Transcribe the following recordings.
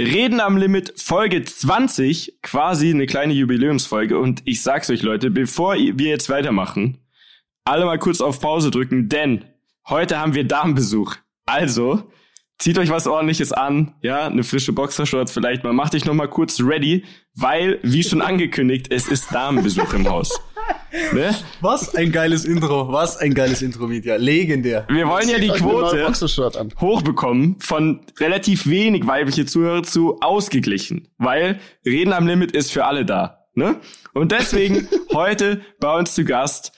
Reden am Limit Folge 20, quasi eine kleine Jubiläumsfolge. Und ich sag's euch, Leute, bevor wir jetzt weitermachen, alle mal kurz auf Pause drücken, denn heute haben wir Damenbesuch. Also, zieht euch was ordentliches an, ja, eine frische Boxershorts vielleicht mal, macht euch noch mal kurz ready, weil, wie schon angekündigt, es ist Damenbesuch im Haus. Ne? Was ein geiles Intro, was ein geiles Intro, Media. Legendär. Wir wollen ja die Quote hochbekommen von relativ wenig weibliche Zuhörer zu ausgeglichen, weil Reden am Limit ist für alle da. Ne? Und deswegen heute bei uns zu Gast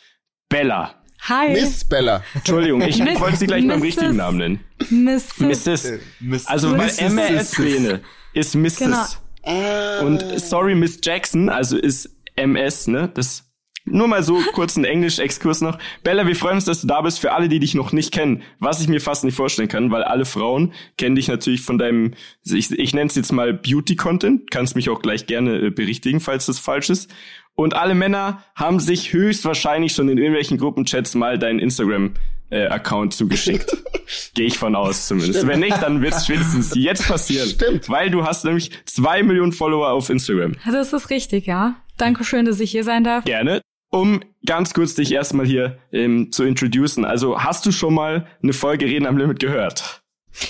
Bella. Hi. Miss Bella. Entschuldigung, ich wollte sie gleich beim richtigen Namen nennen. Mrs. Mrs. Mrs. Also weil MS-Lene ist Mrs. Genau. Und sorry, Miss Jackson, also ist MS, ne? Das nur mal so kurz ein Englisch-Exkurs noch. Bella, wir freuen uns, dass du da bist. Für alle, die dich noch nicht kennen, was ich mir fast nicht vorstellen kann, weil alle Frauen kennen dich natürlich von deinem, ich, ich nenne es jetzt mal Beauty-Content. Kannst mich auch gleich gerne äh, berichtigen, falls das falsch ist. Und alle Männer haben sich höchstwahrscheinlich schon in irgendwelchen Gruppenchats mal deinen Instagram äh, Account zugeschickt. Gehe ich von aus zumindest. Stimmt. Wenn nicht, dann wird es spätestens jetzt passieren. Stimmt. Weil du hast nämlich zwei Millionen Follower auf Instagram. Das ist richtig, ja. Dankeschön, dass ich hier sein darf. Gerne. Um ganz kurz dich erstmal hier ähm, zu introducen. Also hast du schon mal eine Folge Reden am Limit gehört?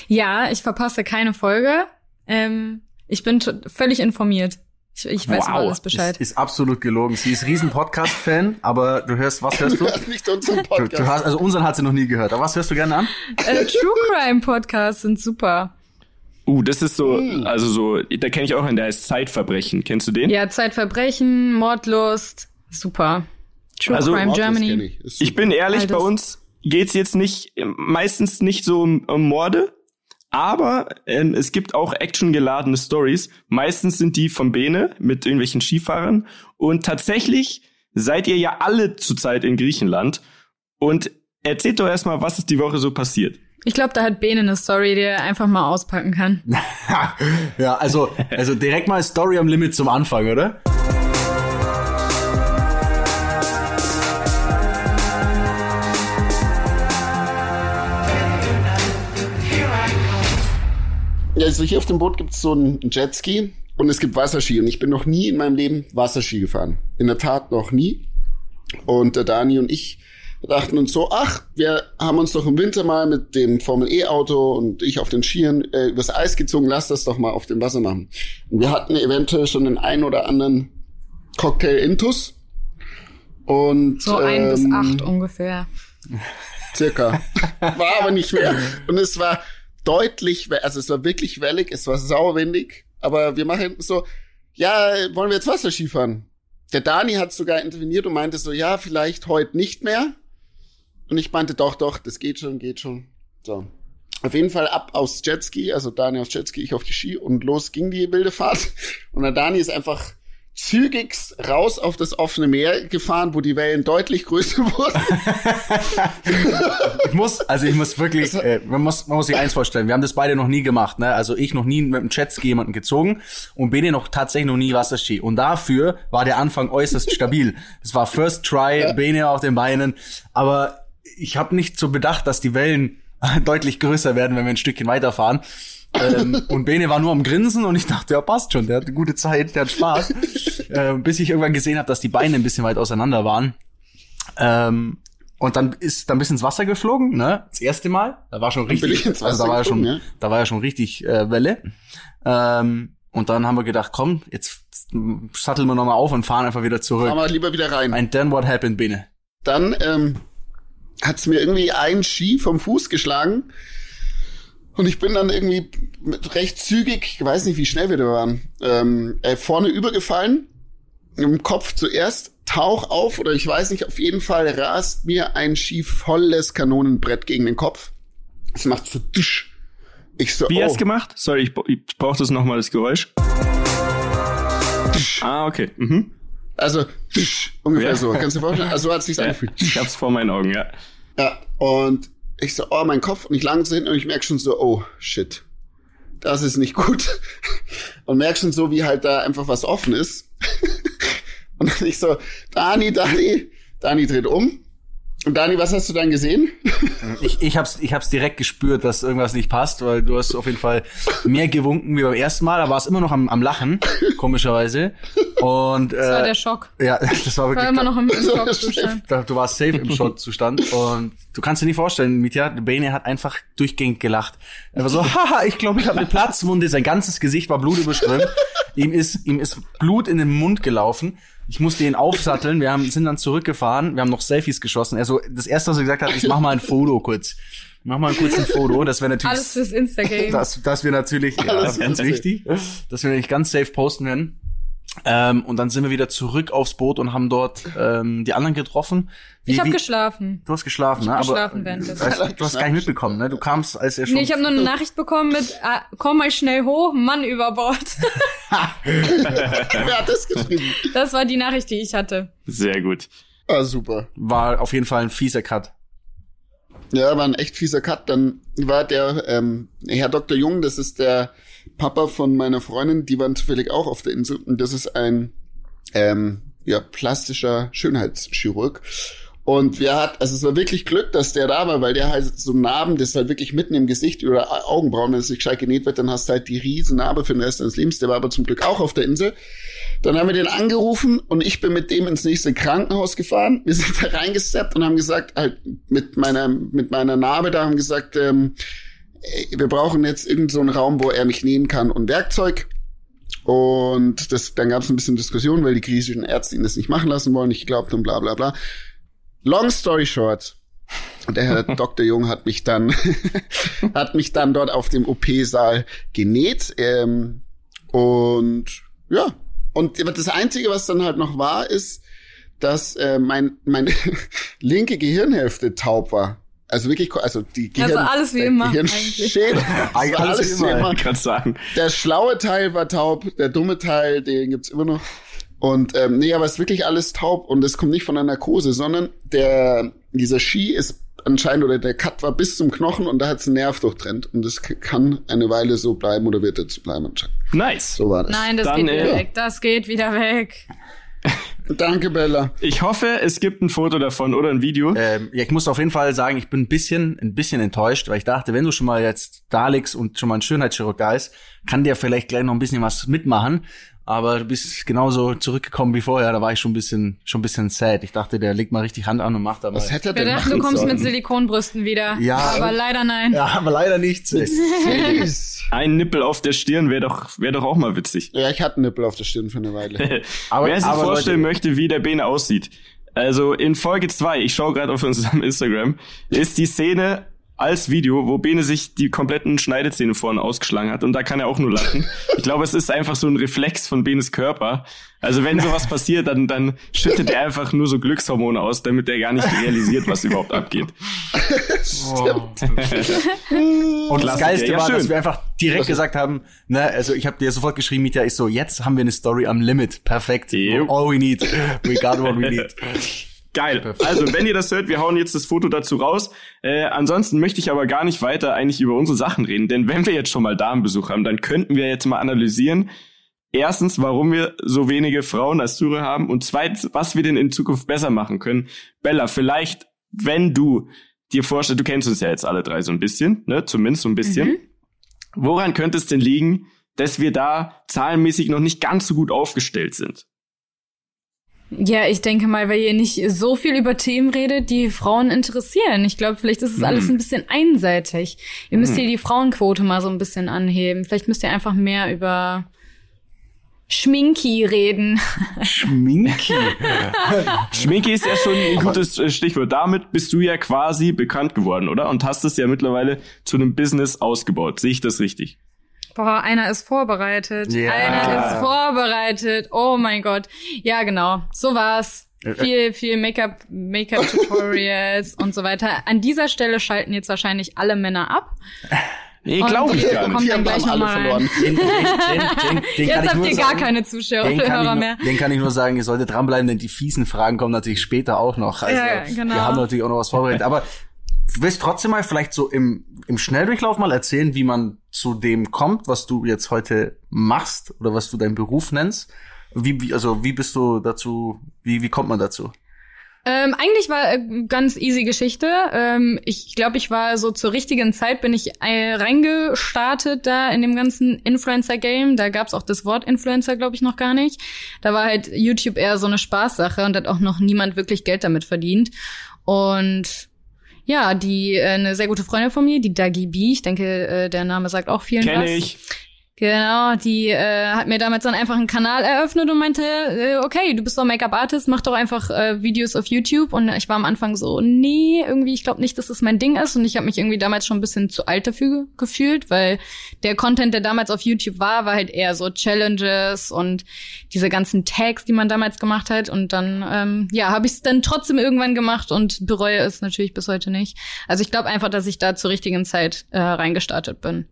Ja, ich verpasse keine Folge. Ähm, ich bin völlig informiert. Ich, ich weiß wow. alles Bescheid. Ist, ist absolut gelogen. Sie ist riesen Podcast-Fan, aber du hörst, was hörst du? nicht unseren Podcast. Du, du hast, also unseren hat sie noch nie gehört. Aber was hörst du gerne an? Äh, True Crime Podcasts sind super. Uh, das ist so, hm. also so, da kenne ich auch einen, der heißt Zeitverbrechen. Kennst du den? Ja, Zeitverbrechen, Mordlust, super. True also, Crime Germany. Ich. ich. bin ehrlich, Altes. bei uns geht's jetzt nicht, meistens nicht so um, um Morde, aber ähm, es gibt auch actiongeladene Stories. Meistens sind die von Bene mit irgendwelchen Skifahrern. Und tatsächlich seid ihr ja alle zurzeit in Griechenland. Und erzählt doch erstmal, was ist die Woche so passiert. Ich glaube, da hat Bene eine Story, die er einfach mal auspacken kann. ja, also, also direkt mal Story am Limit zum Anfang, oder? Ja, also hier auf dem Boot gibt es so einen Jetski und es gibt Wasserski. Und ich bin noch nie in meinem Leben Wasserski gefahren. In der Tat noch nie. Und der Dani und ich dachten uns so, ach, wir haben uns doch im Winter mal mit dem Formel E-Auto und ich auf den Skiern äh, übers Eis gezogen, lass das doch mal auf dem Wasser machen. Und wir hatten eventuell schon den einen oder anderen Cocktail Intus. Und, so ein ähm, bis acht ungefähr. Circa. War aber nicht mehr. Und es war deutlich, also es war wirklich wellig, es war sauwindig, aber wir machen so, ja, wollen wir jetzt Wasserski fahren? Der Dani hat sogar interveniert und meinte so, ja, vielleicht heute nicht mehr. Und ich meinte, doch, doch, das geht schon, geht schon. So. Auf jeden Fall ab aus Jetski, also Dani aus Jetski, ich auf die Ski und los ging die wilde Fahrt. Und der Dani ist einfach zügigst raus auf das offene Meer gefahren, wo die Wellen deutlich größer wurden. ich muss, also ich muss wirklich, äh, man muss, man muss sich eins vorstellen. Wir haben das beide noch nie gemacht, ne? Also ich noch nie mit dem Jetski jemanden gezogen und Bene noch tatsächlich noch nie Wasserski. Und dafür war der Anfang äußerst stabil. Es war First Try, ja. Bene auf den Beinen, aber ich habe nicht so bedacht, dass die Wellen deutlich größer werden, wenn wir ein Stückchen weiterfahren ähm, und Bene war nur am Grinsen und ich dachte, ja, passt schon, der hat eine gute Zeit, der hat Spaß. äh, bis ich irgendwann gesehen habe, dass die Beine ein bisschen weit auseinander waren. Ähm, und dann ist dann ein bisschen ins Wasser geflogen, ne? Das erste Mal. Da war schon richtig, also da war ja schon, ja? da war ja schon richtig äh, Welle. Ähm, und dann haben wir gedacht, komm, jetzt satteln wir nochmal auf und fahren einfach wieder zurück. Fahren wir lieber wieder rein. And then what happened, Bene? Dann ähm, hat's mir irgendwie ein Ski vom Fuß geschlagen und ich bin dann irgendwie recht zügig, ich weiß nicht, wie schnell wir da waren, ähm, äh, vorne übergefallen, im Kopf zuerst, tauch auf oder ich weiß nicht, auf jeden Fall rast mir ein schiefvolles Kanonenbrett gegen den Kopf. Es macht so dusch. Ich so, Wie oh. hast gemacht? Sorry, ich, ich brauche das nochmal, das Geräusch. Dusch. Ah, okay. Mhm. Also, dusch, ungefähr ja. so. Kannst du dir vorstellen? Also so hat es sich ja, angefühlt. Ich hab's vor meinen Augen, ja. Ja, und ich so, oh, mein Kopf und ich lang hin und ich merk schon so, oh, shit. Das ist nicht gut. Und merk schon so, wie halt da einfach was offen ist. Und ich so, Dani, Dani, Dani dreht um. Und Dani, was hast du dann gesehen? Ich, ich hab's, ich hab's direkt gespürt, dass irgendwas nicht passt, weil du hast auf jeden Fall mehr gewunken wie beim ersten Mal, aber warst immer noch am, am Lachen, komischerweise. Und, äh, das war der Schock. Ja, das war wirklich. War immer noch im, im Schockzustand. Du warst safe im Schockzustand und du kannst dir nicht vorstellen, Mitya, Bane hat einfach durchgängig gelacht. Er war so, haha, ich glaube, ich habe eine Platzwunde, sein ganzes Gesicht war blutüberströmt. ihm ist, ihm ist Blut in den Mund gelaufen. Ich musste ihn aufsatteln. Wir haben, sind dann zurückgefahren. Wir haben noch Selfies geschossen. Also das erste, was er gesagt hat, ich mach mal ein Foto kurz. Mach mal kurz ein Foto. Das wäre natürlich. Alles fürs Instagram. Das, das wir natürlich, ja, ganz wichtig, dass wir natürlich ganz safe posten werden. Ähm, und dann sind wir wieder zurück aufs Boot und haben dort ähm, die anderen getroffen. Wie, ich habe geschlafen. Du hast geschlafen, ich ne? Aber geschlafen während des also, du hast gar nicht mitbekommen, ne? Du kamst, als er schon. Nee, ich habe nur eine Nachricht bekommen mit ah, komm mal schnell hoch, Mann über Bord. Wer hat das geschrieben? Das war die Nachricht, die ich hatte. Sehr gut. Ah, super. War auf jeden Fall ein fieser Cut. Ja, war ein echt fieser Cut. Dann war der ähm, Herr Dr. Jung, das ist der Papa von meiner Freundin, die waren zufällig auch auf der Insel. Und das ist ein ähm, ja, plastischer Schönheitschirurg. Und wir hat, also es war wirklich Glück, dass der da war, weil der halt so Narben, das halt wirklich mitten im Gesicht oder Augenbrauen, wenn es nicht gescheit genäht wird, dann hast du halt die riesen Narbe für den Rest deines Lebens. Der war aber zum Glück auch auf der Insel. Dann haben wir den angerufen und ich bin mit dem ins nächste Krankenhaus gefahren. Wir sind da reingesteppt und haben gesagt, halt mit meiner, mit meiner Narbe da haben gesagt, ähm, wir brauchen jetzt irgendeinen so einen Raum, wo er mich nähen kann und Werkzeug. Und das, dann gab es ein bisschen Diskussion, weil die griechischen Ärzte ihn das nicht machen lassen wollen. Ich glaube und bla bla bla. Long story short. Der Herr Dr. Jung hat mich dann, hat mich dann dort auf dem OP-Saal genäht. Ähm, und ja, und das Einzige, was dann halt noch war, ist, dass äh, mein, meine linke Gehirnhälfte taub war. Also wirklich, also die Gehirn, also alles wie immer Gehirnschädel. alles, alles wie immer. Ich kann sagen. Der schlaue Teil war taub, der dumme Teil, den gibt's immer noch. Und ähm, nee, aber es ist wirklich alles taub und es kommt nicht von der Narkose, sondern der dieser Ski ist anscheinend oder der Cut war bis zum Knochen und da hat's einen Nerv durchtrennt und das kann eine Weile so bleiben oder wird dazu bleiben anscheinend. Nice. So war das. Nein, das Dann, geht wieder äh, weg. Das geht wieder weg. Danke, Bella. Ich hoffe, es gibt ein Foto davon oder ein Video. Ähm, ja, ich muss auf jeden Fall sagen, ich bin ein bisschen, ein bisschen enttäuscht, weil ich dachte, wenn du schon mal jetzt da liegst und schon mal ein Schönheitschirurg da ist, kann der vielleicht gleich noch ein bisschen was mitmachen aber du bist genauso zurückgekommen wie vorher. Da war ich schon ein bisschen, schon ein bisschen sad. Ich dachte, der legt mal richtig Hand an und macht aber. Was hätte er denn Wir dachten, du kommst sollen? mit Silikonbrüsten wieder. Ja, aber leider nein. Ja, aber leider nicht. ein Nippel auf der Stirn wäre doch, wäre doch auch mal witzig. Ja, ich hatte einen Nippel auf der Stirn für eine Weile. aber, Wer sich aber vorstellen Leute, möchte, wie der Bene aussieht. Also in Folge zwei, ich schaue gerade auf unserem Instagram, ist die Szene als Video, wo Bene sich die kompletten Schneidezähne vorne ausgeschlagen hat und da kann er auch nur lachen. Ich glaube, es ist einfach so ein Reflex von Benes Körper. Also wenn sowas passiert, dann, dann schüttet er einfach nur so Glückshormone aus, damit er gar nicht realisiert, was überhaupt abgeht. Stimmt. und das Geilste ja, war, schön. dass wir einfach direkt gesagt haben, ne, also ich habe dir sofort geschrieben, Mieter, ist so, jetzt haben wir eine Story am Limit. Perfekt. Yep. All we need. We got what we need. Geil. Also, wenn ihr das hört, wir hauen jetzt das Foto dazu raus. Äh, ansonsten möchte ich aber gar nicht weiter eigentlich über unsere Sachen reden, denn wenn wir jetzt schon mal Damenbesuch haben, dann könnten wir jetzt mal analysieren. Erstens, warum wir so wenige Frauen als Zuhörer haben und zweitens, was wir denn in Zukunft besser machen können. Bella, vielleicht, wenn du dir vorstellst, du kennst uns ja jetzt alle drei so ein bisschen, ne, zumindest so ein bisschen. Mhm. Woran könnte es denn liegen, dass wir da zahlenmäßig noch nicht ganz so gut aufgestellt sind? Ja, ich denke mal, weil ihr nicht so viel über Themen redet, die Frauen interessieren. Ich glaube, vielleicht ist es alles ein bisschen einseitig. Ihr müsst hm. hier die Frauenquote mal so ein bisschen anheben. Vielleicht müsst ihr einfach mehr über Schminki reden. Schminki? Schminki ist ja schon ein gutes äh, Stichwort. Damit bist du ja quasi bekannt geworden, oder? Und hast es ja mittlerweile zu einem Business ausgebaut. Sehe ich das richtig? Boah, einer ist vorbereitet. Ja. Einer ist vorbereitet. Oh mein Gott. Ja, genau. So war's. Äh, äh. Viel, viel Make-up, Make-up-Tutorials und so weiter. An dieser Stelle schalten jetzt wahrscheinlich alle Männer ab. Nee, glaube ich gar nicht. Wir dann gleich alle verloren. Den, den, den, den Jetzt habt ihr gar keine Zuschauer Hörer mehr. Den kann ich nur sagen, ihr solltet dranbleiben, denn die fiesen Fragen kommen natürlich später auch noch. Also, ja, genau. Wir haben natürlich auch noch was vorbereitet. Aber willst du trotzdem mal vielleicht so im, im Schnelldurchlauf mal erzählen, wie man zu dem kommt, was du jetzt heute machst oder was du deinen Beruf nennst? Wie, wie also wie bist du dazu, wie, wie kommt man dazu? Ähm, eigentlich war äh, ganz easy Geschichte. Ähm, ich glaube, ich war so zur richtigen Zeit bin ich äh, reingestartet da in dem ganzen Influencer-Game. Da gab's auch das Wort Influencer, glaube ich, noch gar nicht. Da war halt YouTube eher so eine Spaßsache und hat auch noch niemand wirklich Geld damit verdient. Und ja, die äh, eine sehr gute Freundin von mir, die Dagi B, ich denke, äh, der Name sagt auch vielen Kenn was. ich. Genau, die äh, hat mir damals dann einfach einen Kanal eröffnet und meinte, äh, okay, du bist doch Make-up-Artist, mach doch einfach äh, Videos auf YouTube. Und ich war am Anfang so, nee, irgendwie, ich glaube nicht, dass das mein Ding ist. Und ich habe mich irgendwie damals schon ein bisschen zu alt dafür gefühlt, weil der Content, der damals auf YouTube war, war halt eher so Challenges und diese ganzen Tags, die man damals gemacht hat. Und dann, ähm, ja, habe ich es dann trotzdem irgendwann gemacht und bereue es natürlich bis heute nicht. Also ich glaube einfach, dass ich da zur richtigen Zeit äh, reingestartet bin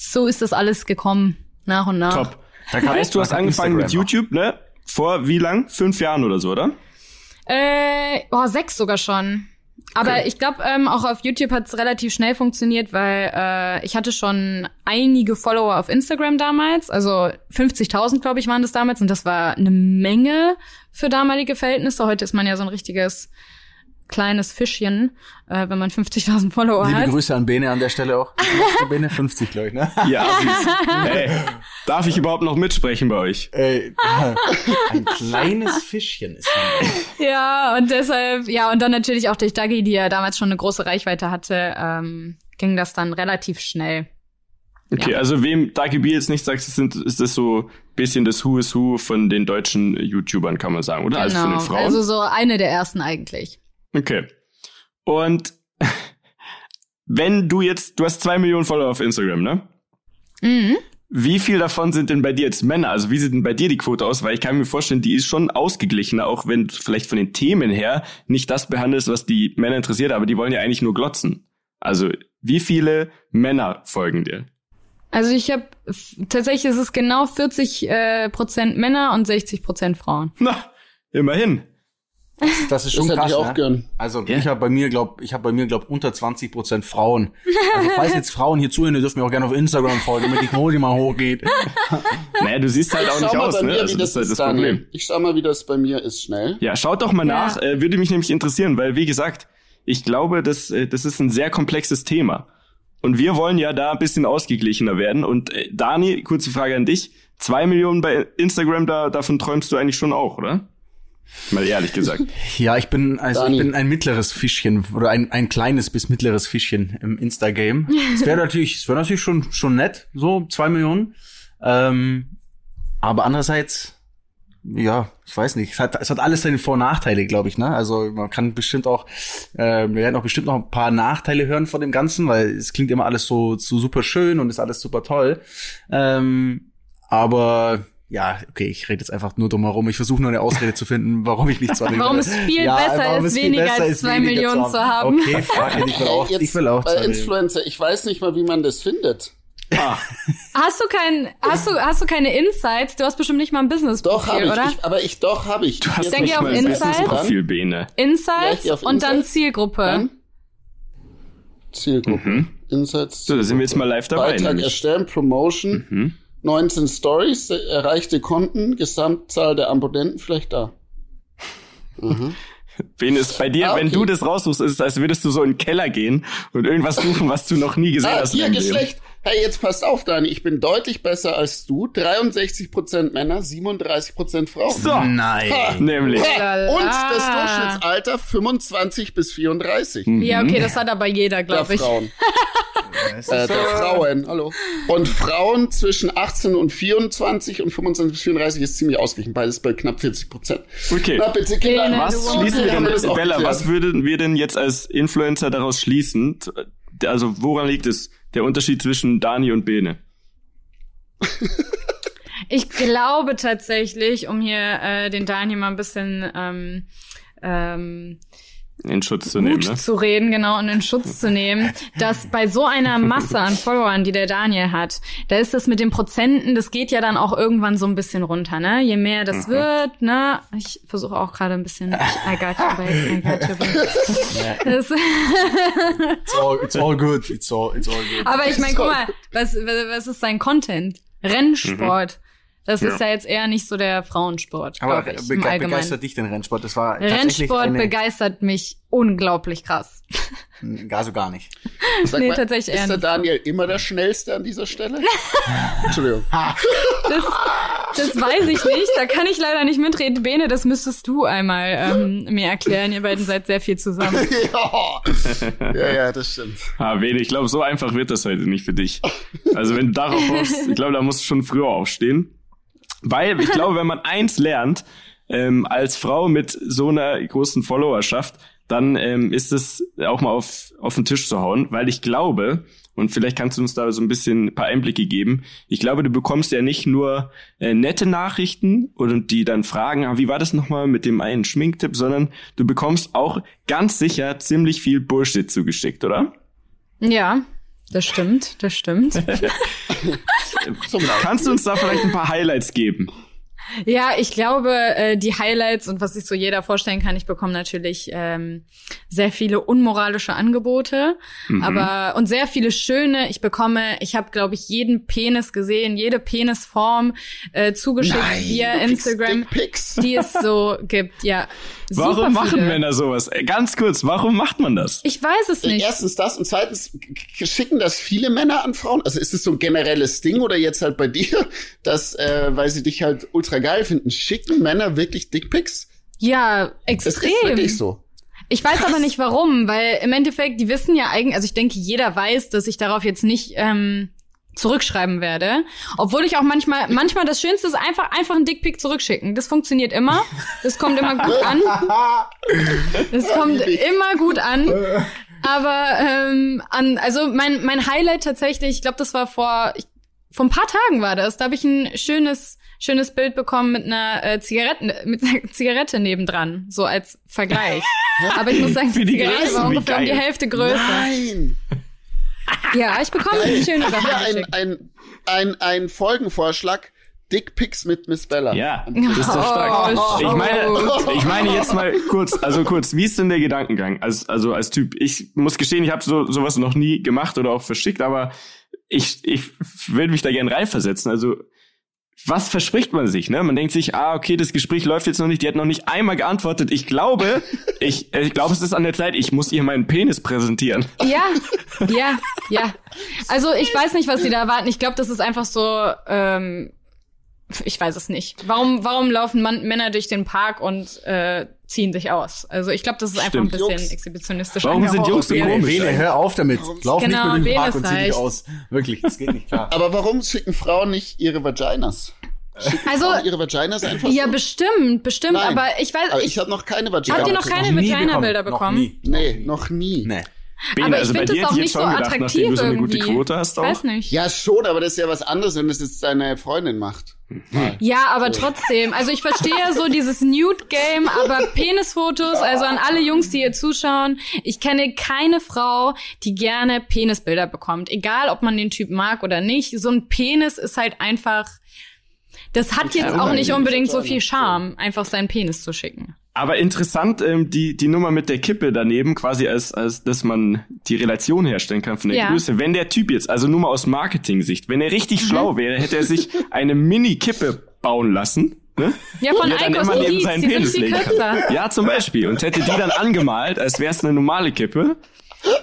so ist das alles gekommen, nach und nach. Top. Da heißt, du hast angefangen mit YouTube, ne? Vor wie lang? Fünf Jahren oder so, oder? Äh, oh, sechs sogar schon. Aber okay. ich glaube, ähm, auch auf YouTube hat es relativ schnell funktioniert, weil äh, ich hatte schon einige Follower auf Instagram damals. Also 50.000, glaube ich, waren das damals. Und das war eine Menge für damalige Verhältnisse. Heute ist man ja so ein richtiges kleines Fischchen, äh, wenn man 50.000 Follower Liebe hat. Liebe Grüße an Bene an der Stelle auch. Bene 50, glaube ich, ne? Ja, Ey, darf ich überhaupt noch mitsprechen bei euch? Ey, ein kleines Fischchen ist man. Ja, und deshalb, ja, und dann natürlich auch durch Dagi, die ja damals schon eine große Reichweite hatte, ähm, ging das dann relativ schnell. Okay, ja. also wem Dagi B jetzt nicht sagt, sind, ist das so bisschen das Who is Who von den deutschen YouTubern, kann man sagen, oder? Genau, also von den Frauen. Also so eine der ersten eigentlich. Okay. Und wenn du jetzt, du hast zwei Millionen Follower auf Instagram, ne? Mhm. Wie viel davon sind denn bei dir jetzt Männer? Also wie sieht denn bei dir die Quote aus? Weil ich kann mir vorstellen, die ist schon ausgeglichener, auch wenn du vielleicht von den Themen her nicht das behandelst, was die Männer interessiert, aber die wollen ja eigentlich nur glotzen. Also wie viele Männer folgen dir? Also ich habe tatsächlich ist es genau 40 äh, Prozent Männer und 60 Prozent Frauen. Na, immerhin. Das ist schon das krass. Ich auch ne? gern. Also yeah. ich habe bei mir glaub, ich habe bei mir glaub unter 20 Prozent Frauen. Also falls jetzt Frauen hier zuhören, die dürfen mir auch gerne auf Instagram folgen, damit die Quote mal hochgeht. naja, du siehst halt auch nicht aus, ne? Also das, das ist halt das Problem. Ich schau mal, wie das bei mir ist schnell. Ja, schaut doch mal ja. nach. Äh, würde mich nämlich interessieren, weil wie gesagt, ich glaube, das äh, das ist ein sehr komplexes Thema. Und wir wollen ja da ein bisschen ausgeglichener werden. Und äh, Dani, kurze Frage an dich. Zwei Millionen bei Instagram, da, davon träumst du eigentlich schon auch, oder? Mal ehrlich gesagt. Ja, ich bin also Dani. ich bin ein mittleres Fischchen oder ein, ein kleines bis mittleres Fischchen im Insta-Game. Es wäre natürlich, es wäre natürlich schon schon nett, so zwei Millionen. Ähm, aber andererseits, ja, ich weiß nicht. Es hat, es hat alles seine Vor- und Nachteile, glaube ich. Ne? Also man kann bestimmt auch, äh, wir werden auch bestimmt noch ein paar Nachteile hören von dem Ganzen, weil es klingt immer alles so, so super schön und ist alles super toll. Ähm, aber ja, okay, ich rede jetzt einfach nur drum herum. Ich versuche nur eine Ausrede zu finden, warum ich nicht zwei Warum es viel ja, besser ist, weniger besser als zwei Millionen zu haben. Okay, fuck it, ich will auch, jetzt, ich will auch bei Influencer, ich weiß nicht mal, wie man das findet. Ah. Hast du kein, hast du, hast du keine Insights? Du hast bestimmt nicht mal ein Business Doch habe ich, oder? ich, aber ich doch habe ich. Du hast nicht geh auf Insights. Business-Profil, Bene. Insights Ja, ich und dann Insights. Zielgruppe. Dann Zielgruppe. Mhm. Insights. So, da sind wir jetzt mal live dabei. Beitrag nämlich. erstellen, Promotion, Mhm. 19 Stories, erreichte Konten, Gesamtzahl der Abonnenten vielleicht da. Mhm. Ist bei dir, Ah, wenn okay. du das raussuchst, ist es, als würdest du so in den Keller gehen und irgendwas suchen, was du noch nie gesehen Ah, hast. hier. Geschlecht. Hey, jetzt passt auf, Dani. Ich bin deutlich besser als du. 63% Männer, 37% Frauen. So, Nein. Ha. nämlich. Lala. Und das Durchschnittsalter 25 bis 34 Ja, okay, das hat aber jeder, der glaube ich. Frauen. Äh, der Frauen, hallo. Und Frauen zwischen 18 und 24 und 25 bis 34 ist ziemlich ausgeglichen. Beides bei knapp 40 Prozent. Okay. Na bitte, Kinder. Was schließen wir denn, Bella, was würden wir denn jetzt als Influencer daraus schließen? Also, woran liegt es, der Unterschied zwischen Dani und Bene? Ich glaube tatsächlich, um hier äh, den Daniel mal ein bisschen ähm, ähm, In Schutz zu nehmen, gut ne? zu reden, genau, und in Schutz zu nehmen, dass bei so einer Masse an Followern, die der Daniel hat, da ist das mit den Prozenten, das geht ja dann auch irgendwann so ein bisschen runter, ne? Je mehr das wird, ne? Ich versuche auch gerade ein bisschen, I got your back, I got your back. It's all, it's all good. It's all, it's all good. aber ich meine, guck mal, was, was ist sein Content? Rennsport. Das ja. ist ja jetzt eher nicht so der Frauensport. Aber ich, bege begeistert dich den Rennsport? Das war Rennsport begeistert mich unglaublich krass. Gar so gar nicht. Sag nee, mal, tatsächlich ist der Daniel immer der Schnellste an dieser Stelle? Entschuldigung. Das, das weiß ich nicht. Da kann ich leider nicht mitreden. Bene, das müsstest du einmal ähm, mir erklären. Ihr beiden seid sehr viel zusammen. ja. ja, ja, das stimmt. Ah, Bene, ich glaube, so einfach wird das heute nicht für dich. Also wenn du darauf hoffst, ich glaube, da musst du schon früher aufstehen. Weil ich glaube, wenn man eins lernt, ähm, als Frau mit so einer großen Followerschaft, dann ähm, ist es auch mal auf, auf den Tisch zu hauen, weil ich glaube, und vielleicht kannst du uns da so ein bisschen ein paar Einblicke geben. Ich glaube, du bekommst ja nicht nur äh, nette Nachrichten und die dann fragen, ah, wie war das nochmal mit dem einen Schminktipp, sondern du bekommst auch ganz sicher ziemlich viel Bullshit zugeschickt, oder? Ja, das stimmt, das stimmt. Kannst du uns da vielleicht ein paar Highlights geben? Ja, ich glaube, äh, die Highlights und was sich so jeder vorstellen kann, ich bekomme natürlich ähm, sehr viele unmoralische Angebote, mhm. aber und sehr viele schöne. Ich bekomme, ich habe, glaube ich, jeden Penis gesehen, jede Penisform äh, zugeschickt Nein, via Instagram, die es so gibt. Ja, Warum machen Männer sowas? Äh, ganz kurz, warum macht man das? Ich weiß es nicht. Erstens das und zweitens schicken das viele Männer an Frauen. Also ist es so ein generelles Ding oder jetzt halt bei dir, dass äh, weil sie dich halt ultra geil finden, schicken Männer wirklich Dickpics? Ja, extrem. Das ist wirklich so. Ich weiß Krass. aber nicht warum, weil im Endeffekt, die wissen ja eigentlich, also ich denke, jeder weiß, dass ich darauf jetzt nicht ähm, zurückschreiben werde. Obwohl ich auch manchmal, manchmal das Schönste ist einfach, einfach einen Dickpick zurückschicken. Das funktioniert immer. Das kommt immer gut an. Das kommt immer gut an. Aber ähm, an, also mein, mein Highlight tatsächlich, ich glaube, das war vor, ich, vor ein paar Tagen war das. Da habe ich ein schönes, schönes Bild bekommen mit einer äh, Zigarette, mit einer Zigarette nebendran, so als Vergleich. Aber ich muss sagen, die, die Zigarette war ungefähr um die Hälfte größer. Nein. Ja, ich bekomme eine schöne Sache. Ein, ein, ein, ein Folgenvorschlag. Dickpics mit Miss Bella. Ja, das ist doch stark. Oh, ich meine, ich meine jetzt mal kurz, also kurz, wie ist denn der Gedankengang? Als, also als Typ, ich muss gestehen, ich habe so sowas noch nie gemacht oder auch verschickt, aber ich, ich würde mich da gern reinversetzen. Also was verspricht man sich, ne? Man denkt sich, ah, okay, das Gespräch läuft jetzt noch nicht, die hat noch nicht einmal geantwortet. Ich glaube, ich, ich glaube, es ist an der Zeit, ich muss ihr meinen Penis präsentieren. Ja, ja, ja. Also ich weiß nicht, was sie da erwarten. Ich glaube, das ist einfach so, ähm, ich weiß es nicht. Warum, warum laufen man, Männer durch den Park und äh, ziehen sich aus? Also ich glaube, das ist einfach Stimmt. ein bisschen Jungs. exhibitionisch. Warum sind Jungs so komisch? Bene, hör auf damit. Lauf genau, nicht durch den Park und zieh dich aus. Wirklich, das geht nicht klar. Aber warum schicken Frauen nicht ihre Vaginas? Schicken also Frauen ihre Vaginas einfach Ja, so? bestimmt, bestimmt. Nein, aber ich weiß, aber ich, ich habe noch keine Vagina. Habt ihr noch keine Vagina-Bilder bekommen? Noch nie. Nee, noch nie. Nee. Bene, aber ich also finde das auch nicht so gedacht, attraktiv du so eine gute Quote hast auch. Weiß nicht. Ja, schon, aber das ist ja was anderes, wenn es jetzt deine Freundin macht. Ja, aber trotzdem. Also ich verstehe so dieses Nude-Game, aber Penisfotos, also an alle Jungs, die hier zuschauen, ich kenne keine Frau, die gerne Penisbilder bekommt. Egal, ob man den Typ mag oder nicht. So ein Penis ist halt einfach, das hat jetzt auch nicht unbedingt so viel Charme, einfach seinen Penis zu schicken. Aber interessant, ähm, die, die Nummer mit der Kippe daneben, quasi als, als dass man die Relation herstellen kann von der ja. Größe. Wenn der Typ jetzt, also nur mal aus Marketing-Sicht, wenn er richtig mhm. schlau wäre, hätte er sich eine Mini-Kippe bauen lassen. Ne? Ja, von Eikos neben seinen Penis legen kann. Ja, zum Beispiel. Und hätte die dann angemalt, als wäre es eine normale Kippe.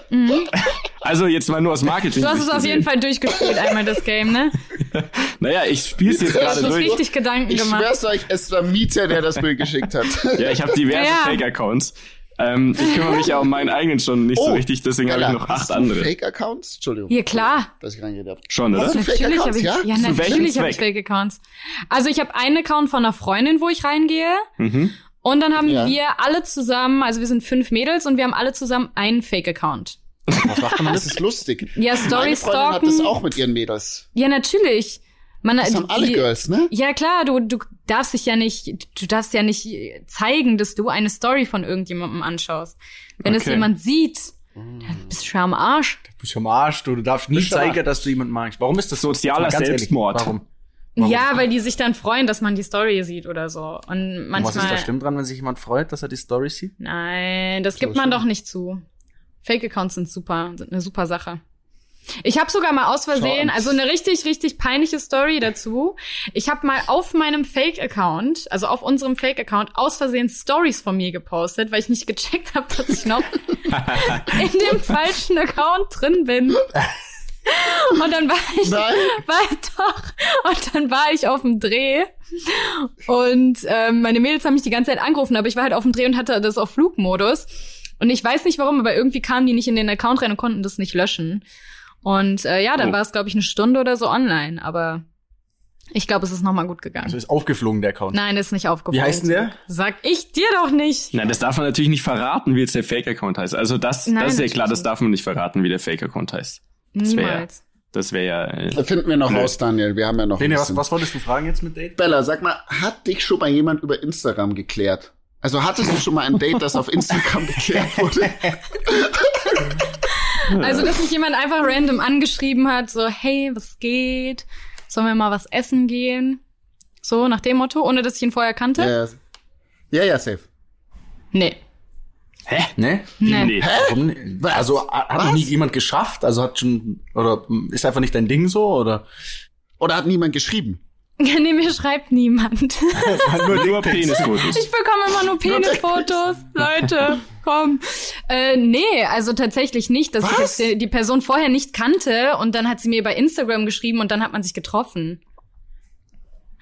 Mhm. Also jetzt mal nur aus Marketing. Du hast es auf jeden Fall durchgespielt einmal das Game, ne? naja, ich spiel's jetzt gerade durch. Ich richtig Gedanken ich gemacht. Ich schwör's euch, es war Mieter, der das Bild geschickt hat. ja, ich habe diverse ja. Fake-Accounts. Ähm, ich kümmere mich ja um meinen eigenen schon nicht oh, so richtig, deswegen habe ich noch acht andere. Fake-Accounts? Entschuldigung. Ja, klar. Dass ich reingeredet habe. Schon, oder? Natürlich habe ich, ja? ja natürlich habe ich Fake-Accounts. Also ich habe einen Account von einer Freundin, wo ich reingehe. Mhm. Und dann haben ja. wir alle zusammen, also wir sind fünf Mädels und wir haben alle zusammen einen Fake-Account. Was macht man? Das ist lustig. Ja, Story Stalken. hat das auch mit ihren Mädels. Ja, natürlich. Man, das haben alle die, Girls, ne? Ja, klar, du, du darfst dich ja nicht, du darfst ja nicht zeigen, dass du eine Story von irgendjemandem anschaust. Wenn okay. es jemand sieht, dann bist du schon am Arsch. Du bist schon am Arsch, du, du darfst nicht zeigen, dass du jemanden magst. Warum ist das sozialer Selbstmord? Warum? Warum? Ja, weil die sich dann freuen, dass man die Story sieht oder so. Und manchmal. Und was ist da schlimm dran, wenn sich jemand freut, dass er die Story sieht? Nein, das gibt man doch nicht zu. Fake-Accounts sind super, sind eine super Sache. Ich habe sogar mal aus Versehen, also eine richtig, richtig peinliche Story dazu. Ich habe mal auf meinem Fake-Account, also auf unserem Fake-Account, aus Versehen Stories von mir gepostet, weil ich nicht gecheckt habe, dass ich noch in dem falschen Account drin bin. Und dann war ich, Nein. war doch, und dann war ich auf dem Dreh und ähm, meine Mädels haben mich die ganze Zeit angerufen, aber ich war halt auf dem Dreh und hatte das auf Flugmodus. Und ich weiß nicht warum, aber irgendwie kamen die nicht in den Account rein und konnten das nicht löschen. Und äh, ja, dann oh. war es, glaube ich, eine Stunde oder so online, aber ich glaube, es ist nochmal gut gegangen. Also ist aufgeflogen, der Account. Nein, ist nicht aufgeflogen. Wie heißt denn der? Sag ich dir doch nicht. Nein, das darf man natürlich nicht verraten, wie jetzt der Fake-Account heißt. Also das, Nein, das ist ja klar, das darf man nicht verraten, wie der Fake-Account heißt. Das Niemals. Das wäre ja. Äh, da finden wir noch nö. raus, Daniel. Wir haben ja noch. Lene, was, was wolltest du fragen jetzt mit Date? Bella, sag mal, hat dich schon mal jemand über Instagram geklärt? Also hattest du schon mal ein Date, das auf Instagram geklärt wurde? Also, dass mich jemand einfach random angeschrieben hat, so, hey, was geht? Sollen wir mal was essen gehen? So, nach dem Motto, ohne dass ich ihn vorher kannte? Ja, ja, ja safe. Nee. Hä? Nee? Nee. nee. Hä? Warum? Also hat noch nie jemand geschafft? Also hat schon oder ist einfach nicht dein Ding so oder? Oder hat niemand geschrieben? nee, mir schreibt niemand. nur, nur Penisfotos. Ich bekomme immer nur Penisfotos, Leute. Komm. Äh, nee, also tatsächlich nicht, dass Was? ich die Person vorher nicht kannte und dann hat sie mir bei Instagram geschrieben und dann hat man sich getroffen.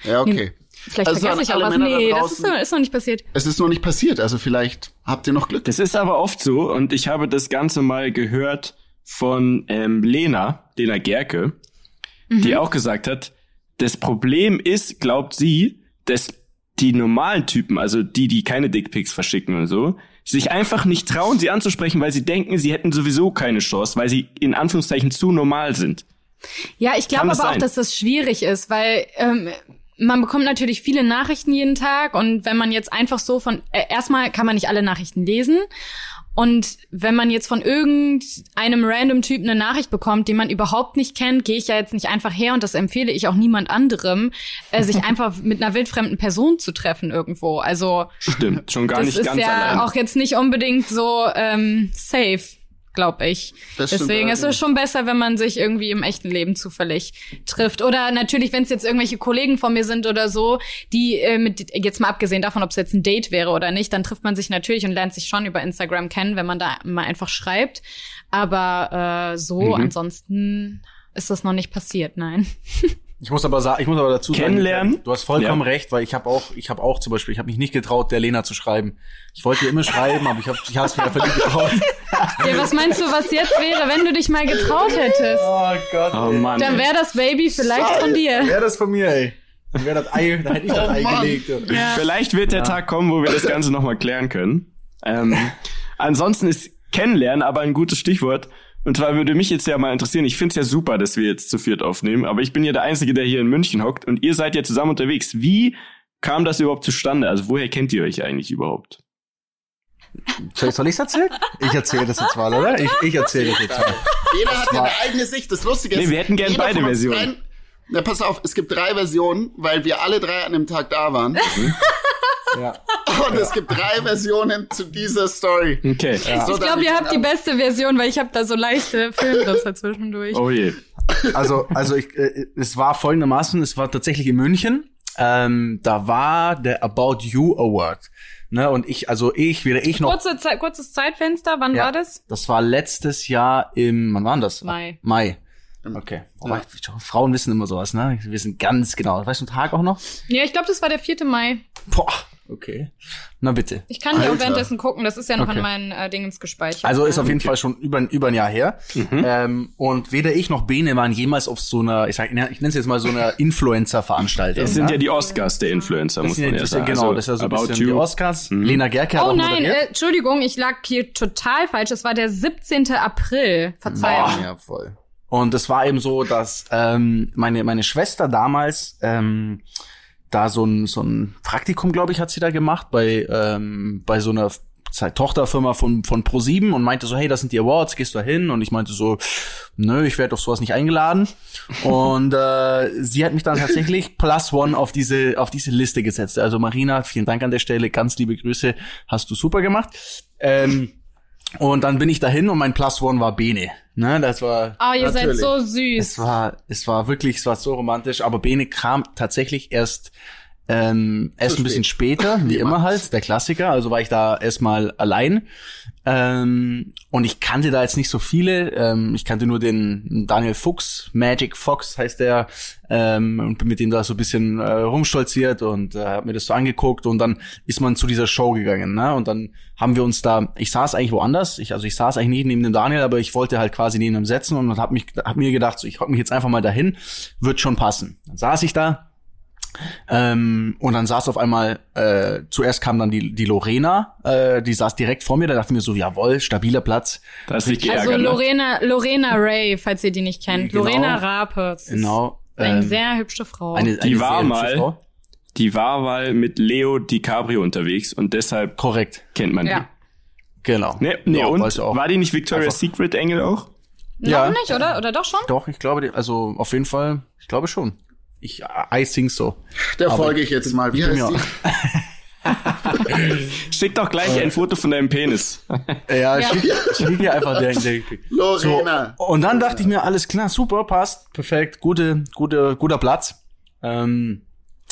Ja, okay. Vielleicht also vergesse ich auch was. Nee, das ist, ist, noch nicht passiert. Es ist noch nicht passiert, also vielleicht habt ihr noch Glück. Das ist aber oft so und ich habe das Ganze mal gehört von ähm, Lena, Lena Gerke, mhm. die auch gesagt hat, das Problem ist, glaubt sie, dass die normalen Typen, also die, die keine Dickpics verschicken und so, sich einfach nicht trauen, sie anzusprechen, weil sie denken, sie hätten sowieso keine Chance, weil sie in Anführungszeichen zu normal sind. Ja, ich glaube aber sein? auch, dass das schwierig ist, weil ähm, man bekommt natürlich viele Nachrichten jeden Tag und wenn man jetzt einfach so von äh, erstmal kann man nicht alle Nachrichten lesen und wenn man jetzt von irgendeinem random Typ eine Nachricht bekommt, den man überhaupt nicht kennt, gehe ich ja jetzt nicht einfach her und das empfehle ich auch niemand anderem, äh, sich einfach mit einer wildfremden Person zu treffen irgendwo. Also stimmt, schon gar nicht ganz Das ist ja allein. auch jetzt nicht unbedingt so ähm, safe glaube ich. Das Deswegen ist es schon besser, wenn man sich irgendwie im echten Leben zufällig trifft. Oder natürlich, wenn es jetzt irgendwelche Kollegen von mir sind oder so, die äh, mit jetzt mal abgesehen davon, ob es jetzt ein Date wäre oder nicht, dann trifft man sich natürlich und lernt sich schon über Instagram kennen, wenn man da mal einfach schreibt. Aber äh, so mhm. ansonsten ist das noch nicht passiert, nein. Ich muss aber sagen, ich muss aber dazu Kennenlernen. sagen, du hast vollkommen ja. recht, weil ich habe auch, ich habe auch zum Beispiel, ich habe mich nicht getraut, der Lena zu schreiben. Ich wollte ihr immer schreiben, aber ich habe, ich habe es mir einfach nicht getraut. Ja, was meinst du, was jetzt wäre, wenn du dich mal getraut hättest? Oh Gott. Oh Mann. Dann wäre das Baby vielleicht Scheiße. von dir. Wäre das von mir, ey. Dann wäre das Ei, dann hätte ich das oh Ei Mann. gelegt. Ja. Vielleicht wird der ja. Tag kommen, wo wir das Ganze nochmal klären können. Ähm, ansonsten ist Kennenlernen aber ein gutes Stichwort. Und zwar würde mich jetzt ja mal interessieren, ich finde es ja super, dass wir jetzt zu viert aufnehmen, aber ich bin ja der Einzige, der hier in München hockt und ihr seid ja zusammen unterwegs. Wie kam das überhaupt zustande? Also woher kennt ihr euch eigentlich überhaupt? Soll, soll ich erzählen? Ich erzähle das jetzt mal, oder? Ich, ich erzähle das jetzt mal. Jeder hat ja eine eigene Sicht. Das Lustige ist, nee, wir hätten gern beide Versionen. na, pass auf, es gibt drei Versionen, weil wir alle drei an dem Tag da waren. Mhm. Ja. Und es gibt drei Versionen zu dieser Story. Okay. Ja. ich glaube, ihr habt die beste Version, weil ich habe da so leichte Filmrisse zwischendurch. Oh je. Also, also ich, äh, es war folgendermaßen, es war tatsächlich in München. Ähm, da war der About You Award. Ne, und ich, also ich, wieder ich noch. Kurze Zeit, kurzes Zeitfenster, wann ja, war das? Das war letztes Jahr im, wann war das? Mai. Mai. Okay. Oh, ja. Frauen wissen immer sowas, ne? Wir wissen ganz genau. Weißt du den Tag auch noch? Ja, ich glaube, das war der 4. Mai. Boah, Okay. Na bitte. Ich kann ja auch währenddessen gucken, das ist ja noch okay. an meinen äh, Dingens gespeichert. Also ist auf jeden okay. Fall schon über, über ein Jahr her. Mhm. Ähm, und weder ich noch Bene waren jemals auf so einer, ich, sag, ich nenne es jetzt mal so einer Influencer-Veranstaltung. Das sind ja? ja die Oscars der Influencer, das muss man ja, ja sagen. Genau, also, das ist ja so ein bisschen you. die Oscars. Mhm. Lena Gerke hat Oh auch nein, äh, Entschuldigung, ich lag hier total falsch. Es war der 17. April. Verzeihung. Boah. Ja, voll. Und es war eben so, dass ähm, meine, meine Schwester damals ähm, da so ein, so ein Praktikum, glaube ich, hat sie da gemacht bei, ähm, bei so einer Tochterfirma von, von Pro7 und meinte so, hey, das sind die Awards, gehst du da hin? Und ich meinte so, nö, ich werde auf sowas nicht eingeladen. und äh, sie hat mich dann tatsächlich plus one auf diese, auf diese Liste gesetzt. Also Marina, vielen Dank an der Stelle, ganz liebe Grüße, hast du super gemacht. Ähm, Und dann bin ich dahin und mein Plus One war Bene. Ne, das war. Oh, ihr seid so süß. Es war, es war wirklich, es war so romantisch. Aber Bene kam tatsächlich erst ähm, erst ein bisschen später, wie immer halt, der Klassiker. Also war ich da erstmal allein. Ähm, und ich kannte da jetzt nicht so viele. Ähm, ich kannte nur den Daniel Fuchs, Magic Fox heißt der. Ähm, und bin mit dem da so ein bisschen äh, rumstolziert und äh, hab mir das so angeguckt. Und dann ist man zu dieser Show gegangen. Ne? Und dann haben wir uns da, ich saß eigentlich woanders. Ich, also ich saß eigentlich nicht neben dem Daniel, aber ich wollte halt quasi neben ihm setzen und hab, mich, hab mir gedacht, so, ich hock mich jetzt einfach mal dahin. Wird schon passen. Dann saß ich da ähm, und dann saß auf einmal, äh, zuerst kam dann die, die Lorena, äh, die saß direkt vor mir, da dachte ich mir so, jawohl, stabiler Platz. Das ist also Ärger, Lorena, ne? Lorena Ray, falls ihr die nicht kennt. Genau, Lorena Rape. Genau. Eine ähm, sehr hübsche Frau. Eine, eine die war mal, Frau. die war mal mit Leo DiCaprio unterwegs und deshalb korrekt kennt man ja. die. Genau. Ne, ne ja, und war die nicht Victoria's Secret Engel auch? Ja. Noch nicht, oder? Oder doch schon? Doch, ich glaube, also auf jeden Fall, ich glaube schon. Ich, I think so. Der Aber folge ich jetzt mal. Wie heißt die? Schick doch gleich ein Foto von deinem Penis. Ja, ja. Schick, schick dir einfach den. den Lorena. So, und dann dachte ich mir, alles klar, super, passt, perfekt, gute, gute, guter Platz. Ähm,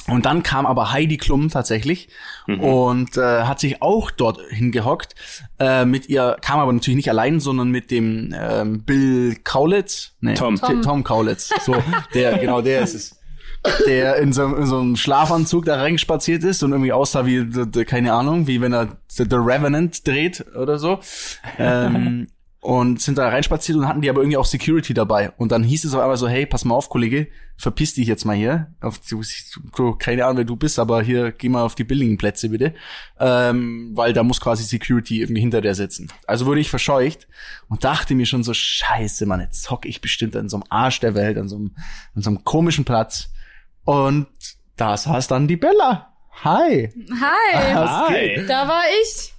und dann kam aber Heidi Klum tatsächlich mhm. und äh, hat sich auch dort hingehockt. Äh, mit ihr kam aber natürlich nicht allein, sondern mit dem ähm, Bill Kaulitz. Nee, Tom. Tom. Tom Kaulitz. So, der, genau, der ist es der in so, in so einem Schlafanzug da reingespaziert ist und irgendwie aussah wie, keine Ahnung, wie wenn er The Revenant dreht oder so. Ähm, und sind da reinspaziert und hatten die aber irgendwie auch Security dabei. Und dann hieß es auf einmal so, hey, pass mal auf, Kollege, verpiss dich jetzt mal hier. Auf, keine Ahnung, wer du bist, aber hier geh mal auf die billigen Plätze bitte. Ähm, weil da muss quasi Security irgendwie hinter der sitzen. Also wurde ich verscheucht und dachte mir schon so, scheiße, Mann, jetzt hock ich bestimmt an so einem Arsch der Welt, an so einem, an so einem komischen Platz. Und da saß dann die Bella. Hi. Hi. Hi. Da war ich.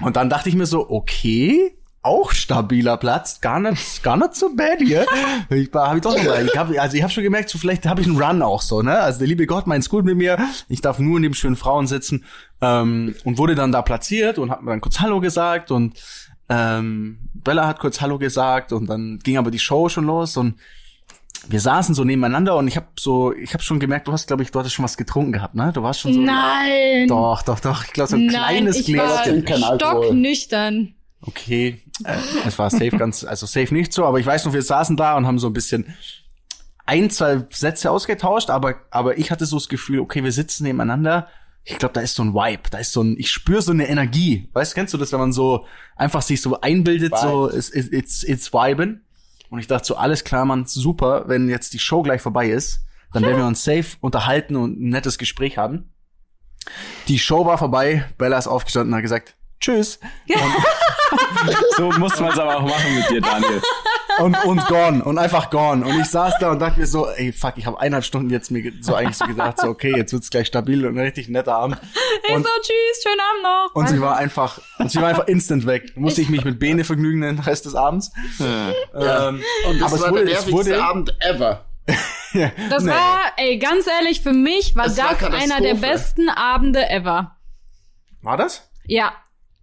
Und dann dachte ich mir so, okay, auch stabiler Platz, gar nicht, gar nicht so bad hier. Ich habe ich doch mal, ich hab, also ich habe schon gemerkt, so vielleicht habe ich einen Run auch so, ne? Also der liebe Gott meint's gut mit mir. Ich darf nur in dem schönen Frauen sitzen ähm, und wurde dann da platziert und hat mir dann kurz Hallo gesagt und ähm, Bella hat kurz Hallo gesagt und dann ging aber die Show schon los und wir saßen so nebeneinander und ich habe so, ich habe schon gemerkt, du hast, glaube ich, du hattest schon was getrunken gehabt, ne? Du warst schon so. Nein. Doch, doch, doch. Ich glaube so ein Nein, kleines ich Gläschen. War stocknüchtern. Okay, äh, es war safe ganz, also safe nicht so, aber ich weiß noch, wir saßen da und haben so ein bisschen ein, zwei Sätze ausgetauscht, aber aber ich hatte so das Gefühl, okay, wir sitzen nebeneinander. Ich glaube, da ist so ein Vibe, da ist so ein, ich spüre so eine Energie. Weißt, kennst du das, wenn man so einfach sich so einbildet, Vibe. so it's, it's, it's viben? Und ich dachte so, alles klar, Mann, super, wenn jetzt die Show gleich vorbei ist, dann werden wir uns safe unterhalten und ein nettes Gespräch haben. Die Show war vorbei, Bella ist aufgestanden und hat gesagt, tschüss. so muss man es aber auch machen mit dir, Daniel. Und, und gone. Und einfach gone. Und ich saß da und dachte mir so, ey, fuck, ich habe eineinhalb Stunden jetzt mir so eigentlich so gedacht, so, okay, jetzt wird's gleich stabil und ein richtig netter Abend. Ich so, tschüss, schönen Abend noch. Und sie war einfach, und sie war einfach instant weg. Musste ich mich mit Bene vergnügen den Rest des Abends. Ja. Ähm, und das aber war es wurde, der nervigste wurde, Abend ever. das nee. war, ey, ganz ehrlich, für mich war das, das war einer der besten Abende ever. War das? Ja,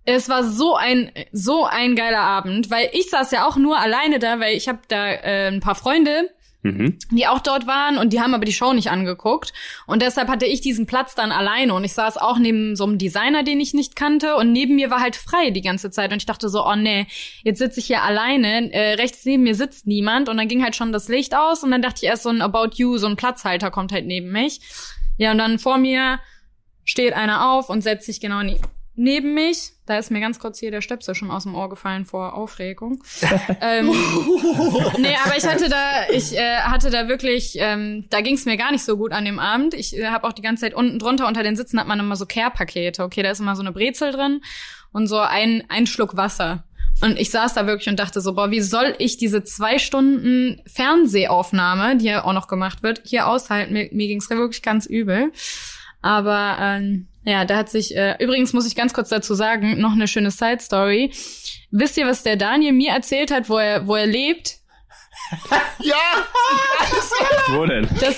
es war so ein so ein geiler Abend, weil ich saß ja auch nur alleine da, weil ich habe da äh, ein paar Freunde, mhm. die auch dort waren und die haben aber die Show nicht angeguckt und deshalb hatte ich diesen Platz dann alleine und ich saß auch neben so einem Designer, den ich nicht kannte und neben mir war halt frei die ganze Zeit und ich dachte so, oh nee, jetzt sitze ich hier alleine, äh, rechts neben mir sitzt niemand und dann ging halt schon das Licht aus und dann dachte ich erst so ein About You, so ein Platzhalter kommt halt neben mich. Ja, und dann vor mir steht einer auf und setzt sich genau neben mich. Da ist mir ganz kurz hier der Stöpsel schon aus dem Ohr gefallen vor Aufregung. ähm, nee, aber ich hatte da, ich äh, hatte da wirklich, ähm, da ging es mir gar nicht so gut an dem Abend. Ich äh, habe auch die ganze Zeit unten drunter unter den Sitzen hat man immer so Care-Pakete. Okay, da ist immer so eine Brezel drin und so ein, ein Schluck Wasser. Und ich saß da wirklich und dachte so, boah, wie soll ich diese zwei Stunden Fernsehaufnahme, die ja auch noch gemacht wird, hier aushalten? Mir, mir ging's wirklich ganz übel. Aber ähm, ja, da hat sich, äh, übrigens muss ich ganz kurz dazu sagen, noch eine schöne Side Story. Wisst ihr, was der Daniel mir erzählt hat, wo er, wo er lebt? ja! Wo denn? Das,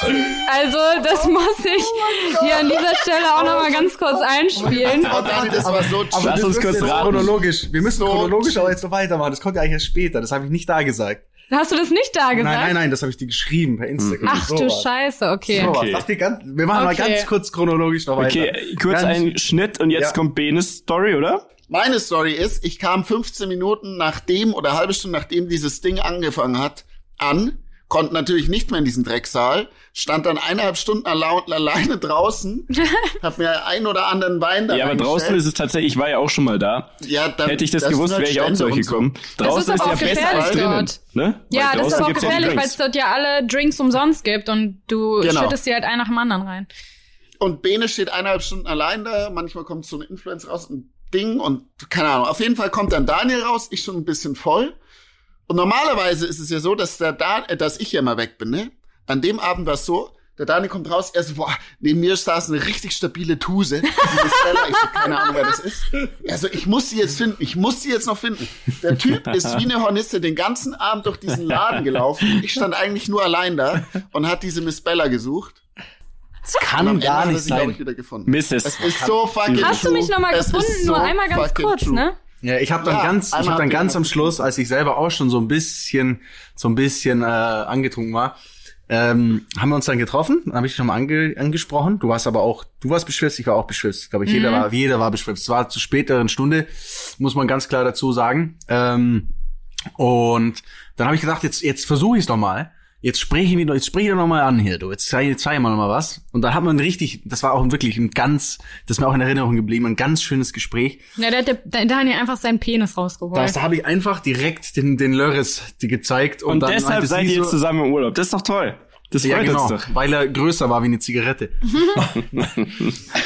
Also, das muss ich oh hier an dieser Stelle auch noch mal ganz kurz einspielen. Oh, Dani, das war so aber Lass uns kurz chronologisch. Wir müssen so chronologisch aber jetzt noch weitermachen. Das kommt ja eigentlich erst später. Das habe ich nicht da gesagt. Hast du das nicht da gesagt? Nein, nein, nein, das habe ich dir geschrieben per Instagram. Ach so du was. Scheiße, okay. So okay. Was. Ganz, wir machen okay. mal ganz kurz chronologisch noch weiter. Okay, kurz ein Schnitt und jetzt ja. kommt Benes Story, oder? Meine Story ist, ich kam 15 Minuten nachdem oder halbe Stunde nachdem dieses Ding angefangen hat, an konnte natürlich nicht mehr in diesen Drecksaal, stand dann eineinhalb Stunden alleine draußen, hab mir ein oder anderen Wein da Ja, aber draußen ist es tatsächlich, ich war ja auch schon mal da. Ja, dann, Hätte ich das, das gewusst, wäre ich auch zu euch gekommen. So. Draußen ist, ist ja besser als drinnen. Ne? Ja, das ist aber auch gefährlich, weil es dort ja alle Drinks umsonst gibt und du genau. schüttest sie halt einen nach dem anderen rein. Und Bene steht eineinhalb Stunden allein da, manchmal kommt so ein Influencer raus, ein Ding und keine Ahnung. Auf jeden Fall kommt dann Daniel raus, ich schon ein bisschen voll. Und normalerweise ist es ja so, dass der Dan äh, dass ich ja mal weg bin, ne? An dem Abend war es so, der Daniel kommt raus, er so, boah, neben mir saß eine richtig stabile Tuse. Stella, ich so, keine Ahnung, wer das ist. Also, ich muss sie jetzt finden, ich muss sie jetzt noch finden. Der Typ ist wie eine Hornisse den ganzen Abend durch diesen Laden gelaufen. Ich stand eigentlich nur allein da und hat diese Miss Bella gesucht. Das kann gar nicht sein. Mrs. Es ist so fucking Hast du mich nochmal gefunden? So nur einmal ganz kurz, true. ne? Ja, ich habe dann ja, ganz, ich habe dann ganz am Schluss, als ich selber auch schon so ein bisschen, so ein bisschen äh, angetrunken war, ähm, haben wir uns dann getroffen, habe ich dich nochmal ange angesprochen. Du warst aber auch, du warst beschwipst, ich war auch beschwipst. Glaube ich, mhm. jeder war, jeder war beschwipst. Es war zu späteren Stunde, muss man ganz klar dazu sagen. Ähm, und dann habe ich gedacht, jetzt, jetzt versuche ich es nochmal jetzt spreche ich wieder, jetzt spreche ich doch mal an hier, du, jetzt zeige zeig ich mal noch mal was. Und da hat man richtig, das war auch wirklich ein ganz, das ist mir auch in Erinnerung geblieben, ein ganz schönes Gespräch. Ja, da hat der Daniel einfach seinen Penis rausgeholt. Das, da habe ich einfach direkt den, den Lörres gezeigt. Und, und dann deshalb seid ihr jetzt zusammen im Urlaub. Das ist doch toll. Das ja, genau, weil er größer war wie eine Zigarette.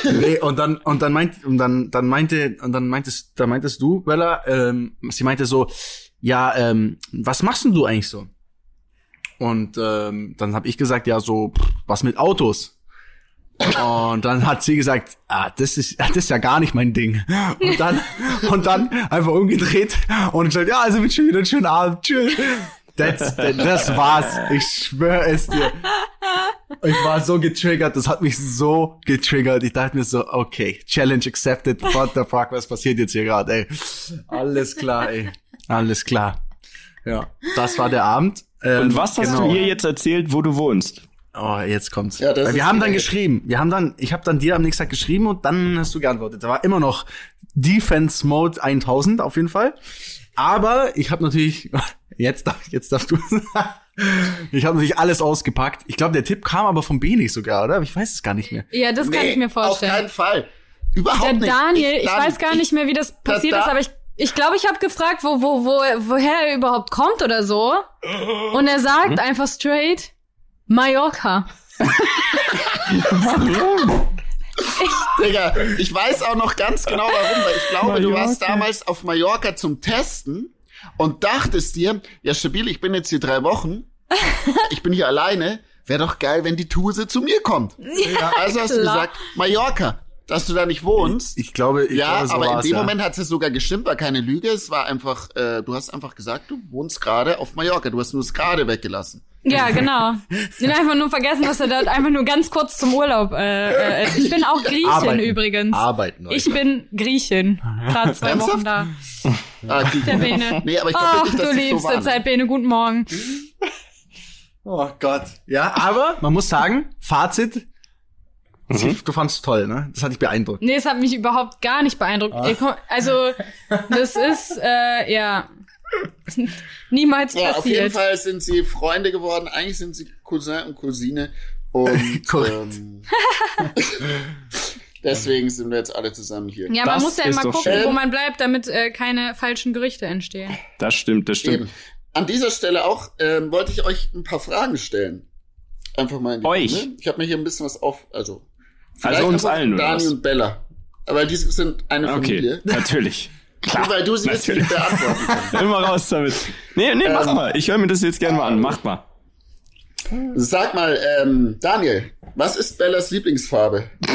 nee, und dann und dann meint und dann dann meinte und dann meintest da meintest du, Bella, ähm, sie meinte so, ja, ähm, was machst denn du eigentlich so? Und ähm, dann habe ich gesagt, ja, so, was mit Autos? Und dann hat sie gesagt, ah, das ist, das ist ja gar nicht mein Ding. Und dann, und dann einfach umgedreht und gesagt, ja, also mit wieder einen schönen Abend, tschüss. Das, das war's. Ich schwöre es dir. Ich war so getriggert, das hat mich so getriggert. Ich dachte mir so, okay, Challenge accepted. What the fuck, was passiert jetzt hier gerade, ey? Alles klar, ey. Alles klar. Ja, das war der Abend. Ähm, Und was hast genau. du ihr jetzt erzählt, wo du wohnst? Oh, jetzt kommt's. Ja, das wir haben dann geschrieben. Wir haben dann, ich habe dann dir am nächsten Tag geschrieben und dann hast du geantwortet. Da war immer noch Defense Mode 1000 auf jeden Fall. Aber ich habe natürlich jetzt darf jetzt darfst du Ich habe natürlich alles ausgepackt. Ich glaube, der Tipp kam aber vom Beni sogar, oder? Ich weiß es gar nicht mehr. Ja, das nee, kann ich mir vorstellen. Auf keinen Fall. Überhaupt der nicht. Daniel, ich, ich weiß gar nicht mehr, wie das passiert da, ist, aber ich ich glaube, ich habe gefragt, wo, wo, wo, woher er überhaupt kommt oder so. Und er sagt hm? einfach straight Mallorca. Warum? Ich, Digga, ich weiß auch noch ganz genau warum, weil ich glaube, Mallorca. du warst damals auf Mallorca zum Testen und dachtest dir, ja stabil, ich bin jetzt hier drei Wochen, ich bin hier alleine, wäre doch geil, wenn die Tuse zu mir kommt. Ja, also hast klar. du gesagt, Mallorca dass du da nicht wohnst. Ich, ich glaube, ich ja, glaube, so aber in dem ja. Moment hat es sogar gestimmt, war keine Lüge. Es war einfach, äh, du hast einfach gesagt, du wohnst gerade auf Mallorca. Du hast nur das gerade weggelassen. Ja, genau. Ich habe einfach nur vergessen, dass er dort einfach nur ganz kurz zum Urlaub. Äh, äh, ich bin auch Griechin Arbeiten. übrigens. Arbeiten. Ich bin Griechin. Gerade zwei Wochen da. Ah, der Bene. Nee, aber ich Ach, nicht, du liebste so Zeit, Bene. Guten Morgen. Oh Gott. Ja, aber man muss sagen, Fazit, Mhm. Du fandst toll, ne? Das hat dich beeindruckt. Nee, es hat mich überhaupt gar nicht beeindruckt. Ah. Also, das ist, äh, ja, niemals ja, passiert. Auf jeden Fall sind sie Freunde geworden. Eigentlich sind sie Cousin und Cousine. Und ähm, deswegen sind wir jetzt alle zusammen hier. Ja, das man muss ja immer gucken, schön. wo man bleibt, damit äh, keine falschen Gerüchte entstehen. Das stimmt, das stimmt. Eben. An dieser Stelle auch ähm, wollte ich euch ein paar Fragen stellen. Einfach mal in die Euch? Runde. Ich habe mir hier ein bisschen was auf, also also uns allen, oder Dani und Bella. Aber die sind eine Familie. Okay, natürlich. Klar, weil du sie jetzt nicht beantworten kannst. Immer raus damit. Nee, nee, mach ähm, mal. Ich höre mir das jetzt gerne mal an. Macht mal. Sag mal, ähm, Daniel, was ist Bellas Lieblingsfarbe?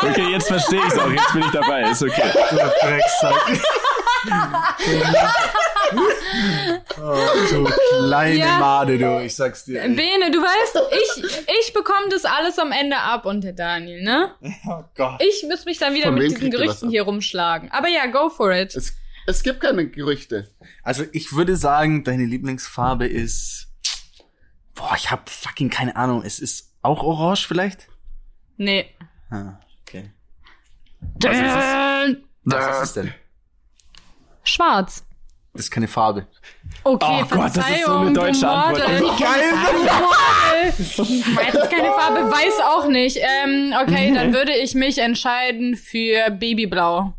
okay, jetzt verstehe ich es auch. Jetzt bin ich dabei. Ist okay. Oh, du kleine ja. Made, du, ich sag's dir. Ey. Bene, du weißt, ich, ich bekomme das alles am Ende ab und der Daniel, ne? Oh Gott. Ich muss mich dann wieder Von mit diesen Gerüchten hier rumschlagen. Aber ja, go for it. Es, es gibt keine Gerüchte. Also ich würde sagen, deine Lieblingsfarbe ist. Boah, ich hab fucking keine Ahnung. Es ist auch orange vielleicht? Nee. Ah, okay. Was ist es? Was ist es denn? Schwarz. Das ist keine Farbe. Okay, oh Gott, das ist so eine deutsche Antwort. Geil. Weiß ist keine Farbe, weiß auch nicht. Ähm, okay, dann würde ich mich entscheiden für Babyblau.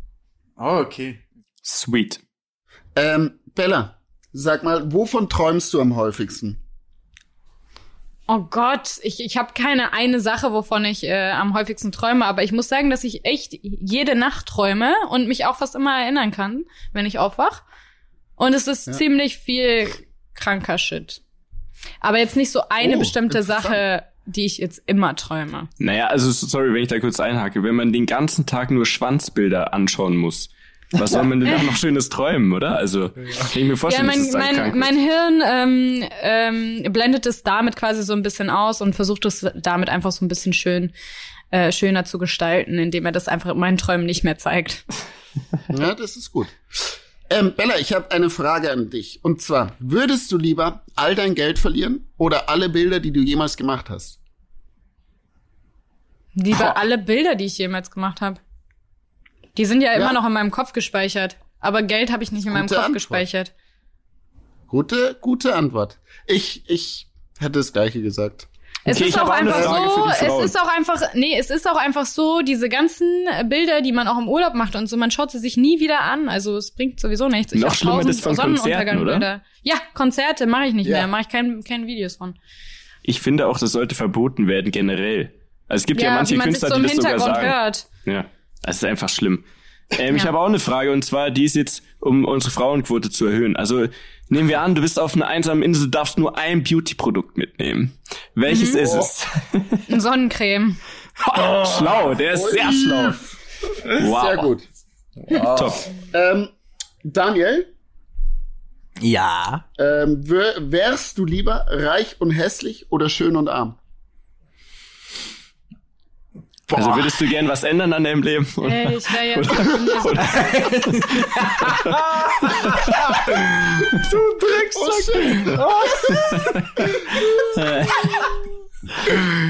Oh, okay. Sweet. Ähm, Bella, sag mal, wovon träumst du am häufigsten? Oh Gott, ich, ich habe keine eine Sache, wovon ich äh, am häufigsten träume, aber ich muss sagen, dass ich echt jede Nacht träume und mich auch fast immer erinnern kann, wenn ich aufwach. Und es ist ja. ziemlich viel kranker Shit. Aber jetzt nicht so eine oh, bestimmte Sache, die ich jetzt immer träume. Naja, also sorry, wenn ich da kurz einhake. Wenn man den ganzen Tag nur Schwanzbilder anschauen muss, was soll man denn auch noch Schönes träumen, oder? Also, kann ich mir vorstellen, ja, mein, mein, krank mein Hirn ähm, ähm, blendet es damit quasi so ein bisschen aus und versucht es damit einfach so ein bisschen schön äh, schöner zu gestalten, indem er das einfach in meinen Träumen nicht mehr zeigt. Ja, das ist gut. Ähm, Bella, ich habe eine Frage an dich. Und zwar, würdest du lieber all dein Geld verlieren oder alle Bilder, die du jemals gemacht hast? Lieber alle Bilder, die ich jemals gemacht habe. Die sind ja, ja, immer noch in meinem Kopf gespeichert. Aber Geld habe ich nicht in meinem Kopf Antwort. gespeichert. Gute, gute Antwort. Ich, ich hätte das Gleiche gesagt. Es okay, ist auch einfach so, es ist auch einfach, nee, es ist auch einfach so, diese ganzen Bilder, die man auch im Urlaub macht und so, man schaut sie sich nie wieder an. Also es bringt sowieso nichts. Ich Noch schlimmer das von Konzerten, oder? Ja, Konzerte mache ich nicht ja. mehr, mache ich kein, keine Videos von. Ich finde auch, das sollte verboten werden generell. Also es gibt ja, ja manche Künstler, so die das sogar sagen. Hört. Ja. Das ist einfach schlimm. Ähm, ja. Ich habe auch eine Frage und zwar, die ist jetzt, um unsere Frauenquote zu erhöhen. Also nehmen wir an, du bist auf einer einsamen Insel, darfst nur ein Beauty-Produkt mitnehmen. Welches mhm. ist es? Ein Sonnencreme. oh, schlau, der ist sehr schlau. Wow. Sehr gut. Wow. Top. Ähm, Daniel? Ja. Ähm, wärst du lieber reich und hässlich oder schön und arm? Boah. Also würdest du gern was ändern an deinem Leben? Oder? Ey, ich wäre jetzt oder, Du Drecksack!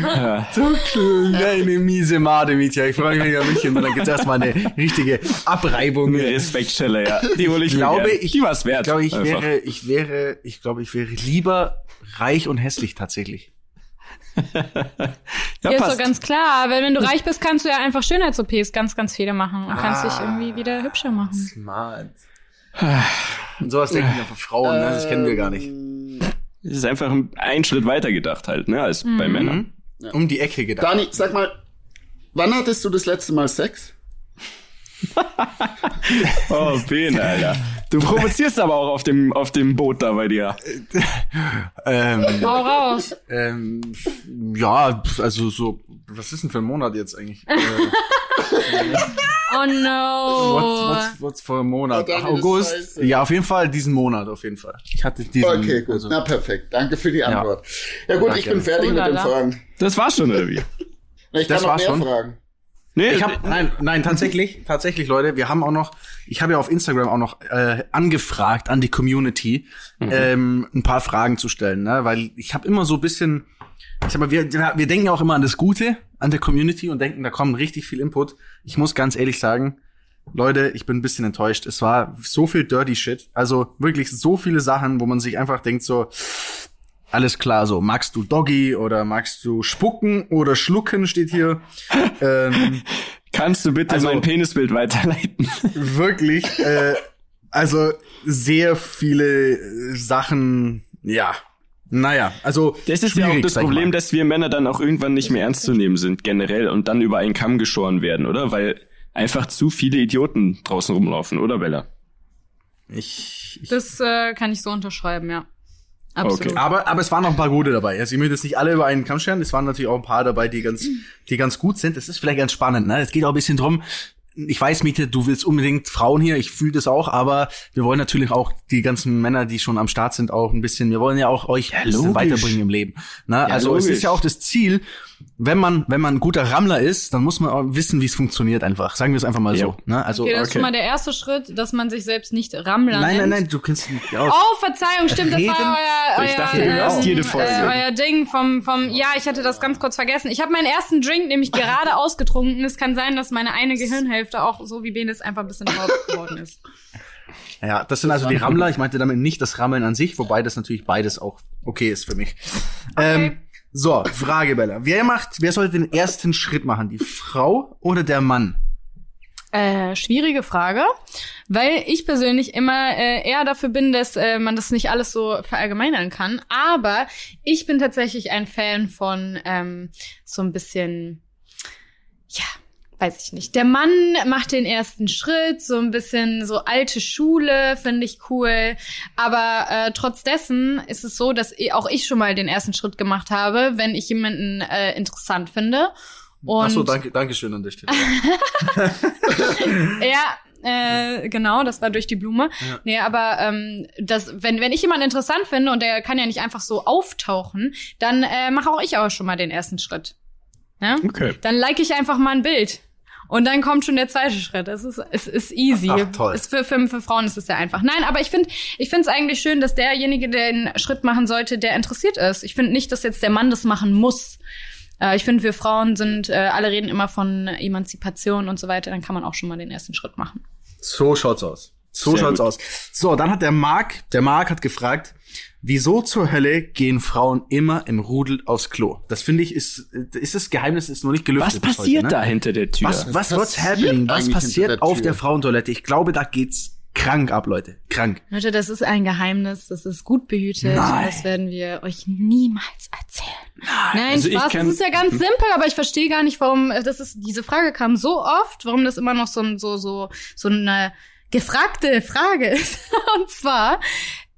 ja. So kleine miese Made, Mietja. Ich freue mich, wenn ich München bin. Dann gibt's erstmal eine richtige Abreibung. Eine Respektstelle, ja. Die hole ich, ich glaube, ich, Die war's wert. Ich glaube, ich wäre, ich wäre, ich glaube, ich wäre lieber reich und hässlich tatsächlich ja, ja ist so ganz klar. Weil wenn du reich bist, kannst du ja einfach Schönheits-OPs ganz, ganz viele machen und ah, kannst dich irgendwie wieder hübscher machen. Smart. Und sowas denken ja von Frauen, ne? das kennen wir gar nicht. Es ist einfach ein Schritt weiter gedacht halt, ne, als mhm. bei Männern. Ja. Um die Ecke gedacht. Dani, sag mal, wann hattest du das letzte Mal Sex? oh, Ben, Alter. Du provozierst aber auch auf dem, auf dem Boot da bei dir. ähm, Hau raus. Ähm, ja, also so, was ist denn für ein Monat jetzt eigentlich? Äh, oh no. What's, what's, what's für ein Monat? Ach, August? Ja, auf jeden Fall diesen Monat, auf jeden Fall. Ich hatte diesen. Okay, gut. Also, Na, perfekt. Danke für die Antwort. Ja, ja gut, Danke. ich bin fertig mit den Fragen. Das war's schon, oder wie? Ich kann das noch mehr schon. fragen. Nee, ich hab, nein, nein, tatsächlich, tatsächlich, Leute, wir haben auch noch, ich habe ja auf Instagram auch noch äh, angefragt an die Community, mhm. ähm, ein paar Fragen zu stellen, ne? weil ich habe immer so ein bisschen, ich sag mal, wir, wir denken ja auch immer an das Gute an der Community und denken, da kommen richtig viel Input. Ich muss ganz ehrlich sagen, Leute, ich bin ein bisschen enttäuscht. Es war so viel Dirty Shit, also wirklich so viele Sachen, wo man sich einfach denkt so, alles klar, so magst du Doggy oder magst du spucken oder schlucken steht hier. ähm, Kannst du bitte also, mein Penisbild weiterleiten? wirklich, äh, also sehr viele Sachen, ja. Naja, also. Das ist ja auch das Problem, dass wir Männer dann auch irgendwann nicht mehr ernst zu nehmen sind, generell, und dann über einen Kamm geschoren werden, oder? Weil einfach zu viele Idioten draußen rumlaufen, oder Bella? Ich. ich das äh, kann ich so unterschreiben, ja. Absolut. Okay. Aber, aber es waren noch ein paar gute dabei. Also ich möchte jetzt nicht alle über einen Kamm scheren. Es waren natürlich auch ein paar dabei, die ganz, die ganz gut sind. Es ist vielleicht ganz spannend. Ne? Es geht auch ein bisschen drum, ich weiß, Miete, du willst unbedingt Frauen hier, ich fühle das auch, aber wir wollen natürlich auch die ganzen Männer, die schon am Start sind, auch ein bisschen, wir wollen ja auch euch ja, weiterbringen im Leben. Ne? Ja, also logisch. es ist ja auch das Ziel, wenn man, wenn man ein guter Rammler ist, dann muss man auch wissen, wie es funktioniert einfach. Sagen wir es einfach mal ja. so. Ne? Also, okay, das okay. ist schon mal der erste Schritt, dass man sich selbst nicht Rammler Nein, nein, nein, du kannst nicht aus. Oh, Verzeihung, stimmt, das war euer, euer, ich dachte, jede Folge. Äh, euer Ding vom, vom, ja, ich hatte das ganz kurz vergessen. Ich habe meinen ersten Drink nämlich gerade ausgetrunken. Es kann sein, dass meine eine Gehirnhälfte auch so wie Benes einfach ein bisschen drauf geworden ist. Ja, das sind also die Rammler. Ich meinte damit nicht das Rammeln an sich, wobei das natürlich beides auch okay ist für mich. Okay. Ähm, so, Frage, Bella. Wer macht, wer sollte den ersten Schritt machen? Die Frau oder der Mann? Äh, schwierige Frage, weil ich persönlich immer äh, eher dafür bin, dass äh, man das nicht alles so verallgemeinern kann. Aber ich bin tatsächlich ein Fan von ähm, so ein bisschen, ja, weiß ich nicht. Der Mann macht den ersten Schritt, so ein bisschen so alte Schule, finde ich cool. Aber äh, trotz dessen ist es so, dass auch ich schon mal den ersten Schritt gemacht habe, wenn ich jemanden äh, interessant finde. Und Ach so, danke, danke schön an Stelle. ja, äh, genau, das war durch die Blume. Ja. Nee, aber ähm, das, wenn, wenn ich jemanden interessant finde und der kann ja nicht einfach so auftauchen, dann äh, mache auch ich auch schon mal den ersten Schritt. Ja? Okay. Dann like ich einfach mal ein Bild. Und dann kommt schon der zweite Schritt. Es ist, es ist easy. Ach, toll. Ist für, für, für Frauen ist es ja einfach. Nein, aber ich finde, ich finde es eigentlich schön, dass derjenige, der den Schritt machen sollte, der interessiert ist. Ich finde nicht, dass jetzt der Mann das machen muss. Äh, ich finde, wir Frauen sind, äh, alle reden immer von Emanzipation und so weiter. Dann kann man auch schon mal den ersten Schritt machen. So schaut's aus. So Sehr schaut's gut. aus. So, dann hat der Marc, der Marc hat gefragt, Wieso zur Hölle gehen Frauen immer im Rudel aufs Klo? Das finde ich ist ist das Geheimnis ist noch nicht gelüftet. Was passiert heute, ne? da hinter der Tür? Was was what's happening? Was passiert der auf der Frauentoilette? Ich glaube, da geht's krank ab, Leute. Krank. Leute, das ist ein Geheimnis, das ist gut behütet. Nein. Das werden wir euch niemals erzählen. Nein, Nein also Spaß, das ist ja ganz simpel, aber ich verstehe gar nicht, warum das ist diese Frage kam so oft, warum das immer noch so so so so eine gefragte Frage ist. Und zwar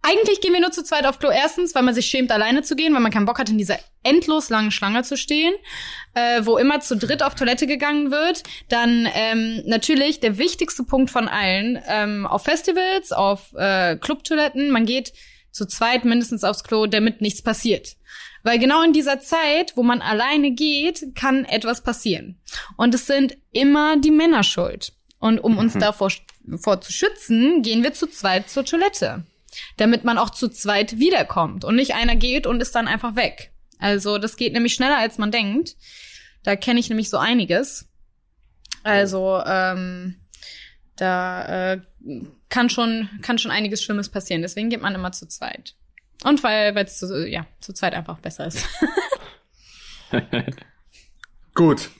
eigentlich gehen wir nur zu zweit auf Klo. Erstens, weil man sich schämt, alleine zu gehen, weil man keinen Bock hat, in dieser endlos langen Schlange zu stehen, äh, wo immer zu dritt auf Toilette gegangen wird. Dann ähm, natürlich der wichtigste Punkt von allen, ähm, auf Festivals, auf äh, Clubtoiletten, man geht zu zweit mindestens aufs Klo, damit nichts passiert. Weil genau in dieser Zeit, wo man alleine geht, kann etwas passieren. Und es sind immer die Männer schuld. Und um uns mhm. davor vor zu schützen, gehen wir zu zweit zur Toilette damit man auch zu zweit wiederkommt und nicht einer geht und ist dann einfach weg. Also das geht nämlich schneller, als man denkt. Da kenne ich nämlich so einiges. Also ähm, da äh, kann schon kann schon einiges Schlimmes passieren. Deswegen geht man immer zu zweit. Und weil es zu, ja zu zweit einfach besser ist. Gut.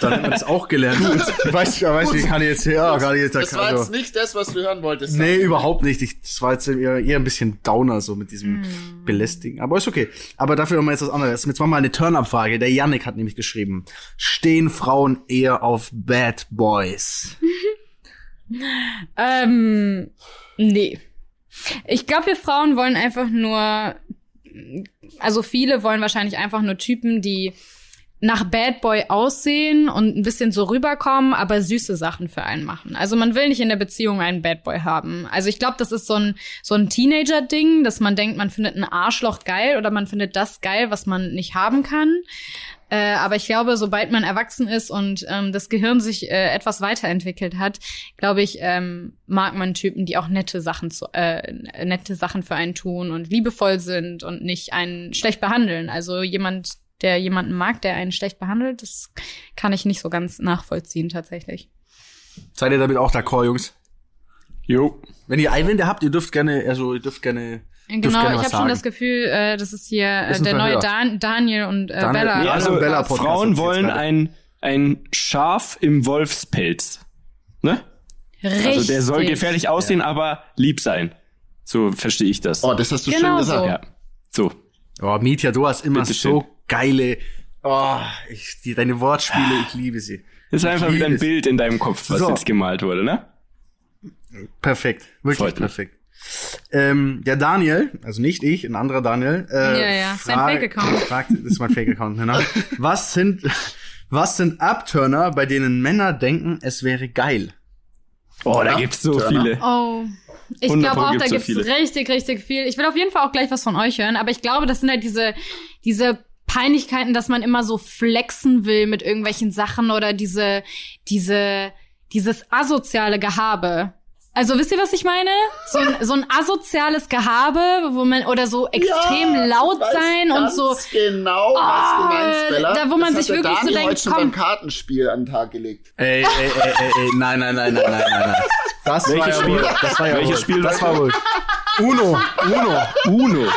Dann haben wir das auch gelernt. ich weiß, ich weiß, wie kann ich jetzt ja, kann ich jetzt Das war jetzt nicht das, was du hören wolltest. Nee, dann. überhaupt nicht. Ich, das war jetzt eher, eher ein bisschen Downer, so mit diesem mm. Belästigen. Aber ist okay. Aber dafür haben wir jetzt was anderes. Jetzt machen wir mal eine Turn-Up-Frage. Der Yannick hat nämlich geschrieben. Stehen Frauen eher auf Bad Boys? ähm, nee. Ich glaube, wir Frauen wollen einfach nur, also viele wollen wahrscheinlich einfach nur Typen, die nach Bad Boy aussehen und ein bisschen so rüberkommen, aber süße Sachen für einen machen. Also man will nicht in der Beziehung einen Bad Boy haben. Also ich glaube, das ist so ein so ein Teenager-Ding, dass man denkt, man findet ein Arschloch geil oder man findet das geil, was man nicht haben kann. Äh, aber ich glaube, sobald man erwachsen ist und ähm, das Gehirn sich äh, etwas weiterentwickelt hat, glaube ich, ähm, mag man Typen, die auch nette Sachen zu, äh, nette Sachen für einen tun und liebevoll sind und nicht einen schlecht behandeln. Also jemand, der jemanden mag, der einen schlecht behandelt, das kann ich nicht so ganz nachvollziehen tatsächlich. Seid ihr damit auch d'accord, Jungs? Jo. Wenn ihr Einwände habt, ihr dürft gerne, also ihr dürft gerne Genau, ich habe schon das Gefühl, äh, das ist hier äh, der neue Dan Daniel und äh, Daniel, Bella. Nee, also Bella Frauen wollen ein, ein Schaf im Wolfspelz. Ne? Richtig. Also der soll gefährlich aussehen, ja. aber lieb sein. So verstehe ich das. Oh, das hast du genau schön gesagt. So. Ja. So. Oh, Mietja, du hast immer Bitte so schön. Geile, oh, ich, die, deine Wortspiele, ich liebe sie. Das ist einfach wieder ein Bild in deinem Kopf, was so. jetzt gemalt wurde, ne? Perfekt, wirklich Freut perfekt. Ähm, der Daniel, also nicht ich, ein anderer Daniel, äh, ja, ja, sein Fake-Account. Fragt, das ist mein Fake-Account, genau. Was sind, Was sind Abturner, bei denen Männer denken, es wäre geil? Oh, da gibt's so viele. Oh. Ich glaube auch, da gibt's so richtig, richtig viel. Ich will auf jeden Fall auch gleich was von euch hören, aber ich glaube, das sind halt diese, diese Peinlichkeiten, dass man immer so flexen will mit irgendwelchen Sachen oder diese, diese, dieses asoziale Gehabe. Also wisst ihr, was ich meine? So ein, so ein asoziales Gehabe, wo man oder so extrem ja, laut sein und so. Genau, was oh, du meinst, ah, Bella. Da, wo man das sich wirklich Dani so denkt, heute schon komm. beim Kartenspiel an den Tag gelegt. Ey, ey, ey, ey, ey, nein, nein, nein, nein, nein, nein, nein. Das Welches war Spiel? Ja das war ja Welches Spiel? Das war wohl. Uno, Uno, Uno.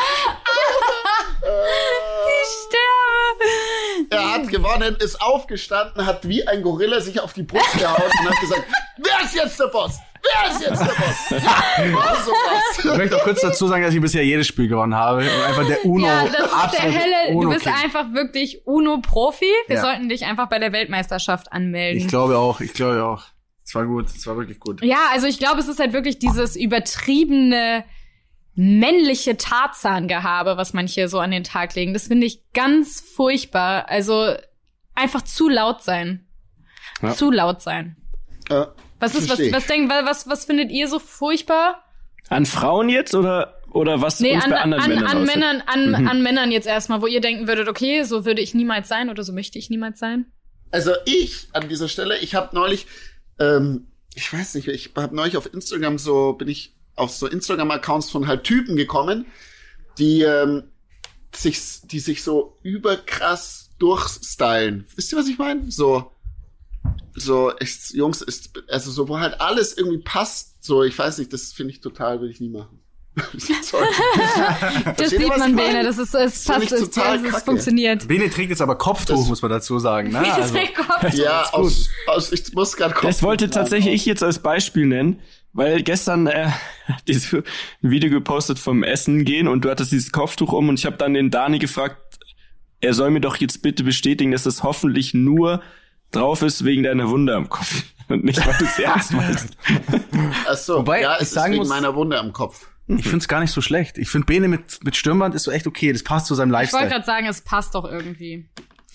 Gewonnen, ist aufgestanden, hat wie ein Gorilla sich auf die Brust gehauen und hat gesagt, wer ist jetzt der Boss? Wer ist jetzt der Boss? Ich möchte auch kurz dazu sagen, dass ich bisher jedes Spiel gewonnen habe. Und einfach der Uno. Ja, das ist der helle. Du bist einfach wirklich Uno-Profi. Wir ja. sollten dich einfach bei der Weltmeisterschaft anmelden. Ich glaube auch, ich glaube auch. Es war gut, es war wirklich gut. Ja, also ich glaube, es ist halt wirklich dieses übertriebene männliche Tarzangehabe, was manche so an den Tag legen. Das finde ich ganz furchtbar. Also einfach zu laut sein. Ja. Zu laut sein. Ja. Was ist, was, was denkt, was, was findet ihr so furchtbar? An Frauen jetzt oder, oder was nee, uns an, bei anderen an, Männern an Männern, an, mhm. an Männern jetzt erstmal, wo ihr denken würdet, okay, so würde ich niemals sein oder so möchte ich niemals sein? Also ich an dieser Stelle, ich habe neulich, ähm, ich weiß nicht, ich habe neulich auf Instagram so, bin ich auf so Instagram-Accounts von halt Typen gekommen, die ähm, sich, die sich so überkrass durchstylen. Wisst ihr, was ich meine? So so, echt, Jungs, ist, also so, wo halt alles irgendwie passt, so, ich weiß nicht, das finde ich total, würde ich nie machen. das sieht man Bene, das ist, es passt, es, es, es funktioniert. Bene trägt jetzt aber Kopftuch, das muss man dazu sagen. Ne? Also, Kopftuch. Ja, aus, aus, ich muss gerade Kopftuch Das wollte tatsächlich ich jetzt als Beispiel nennen, weil gestern äh, dieses Video gepostet vom Essen gehen und du hattest dieses Kopftuch um und ich habe dann den Dani gefragt, er soll mir doch jetzt bitte bestätigen, dass es hoffentlich nur drauf ist wegen deiner Wunde am Kopf und nicht, weil du es ernst meinst. Ach so, Wobei, ja, es ist wegen muss, meiner Wunde am Kopf. Ich find's gar nicht so schlecht. Ich find Bene mit, mit Stirnband ist so echt okay. Das passt zu seinem Lifestyle. Ich wollte gerade sagen, es passt doch irgendwie.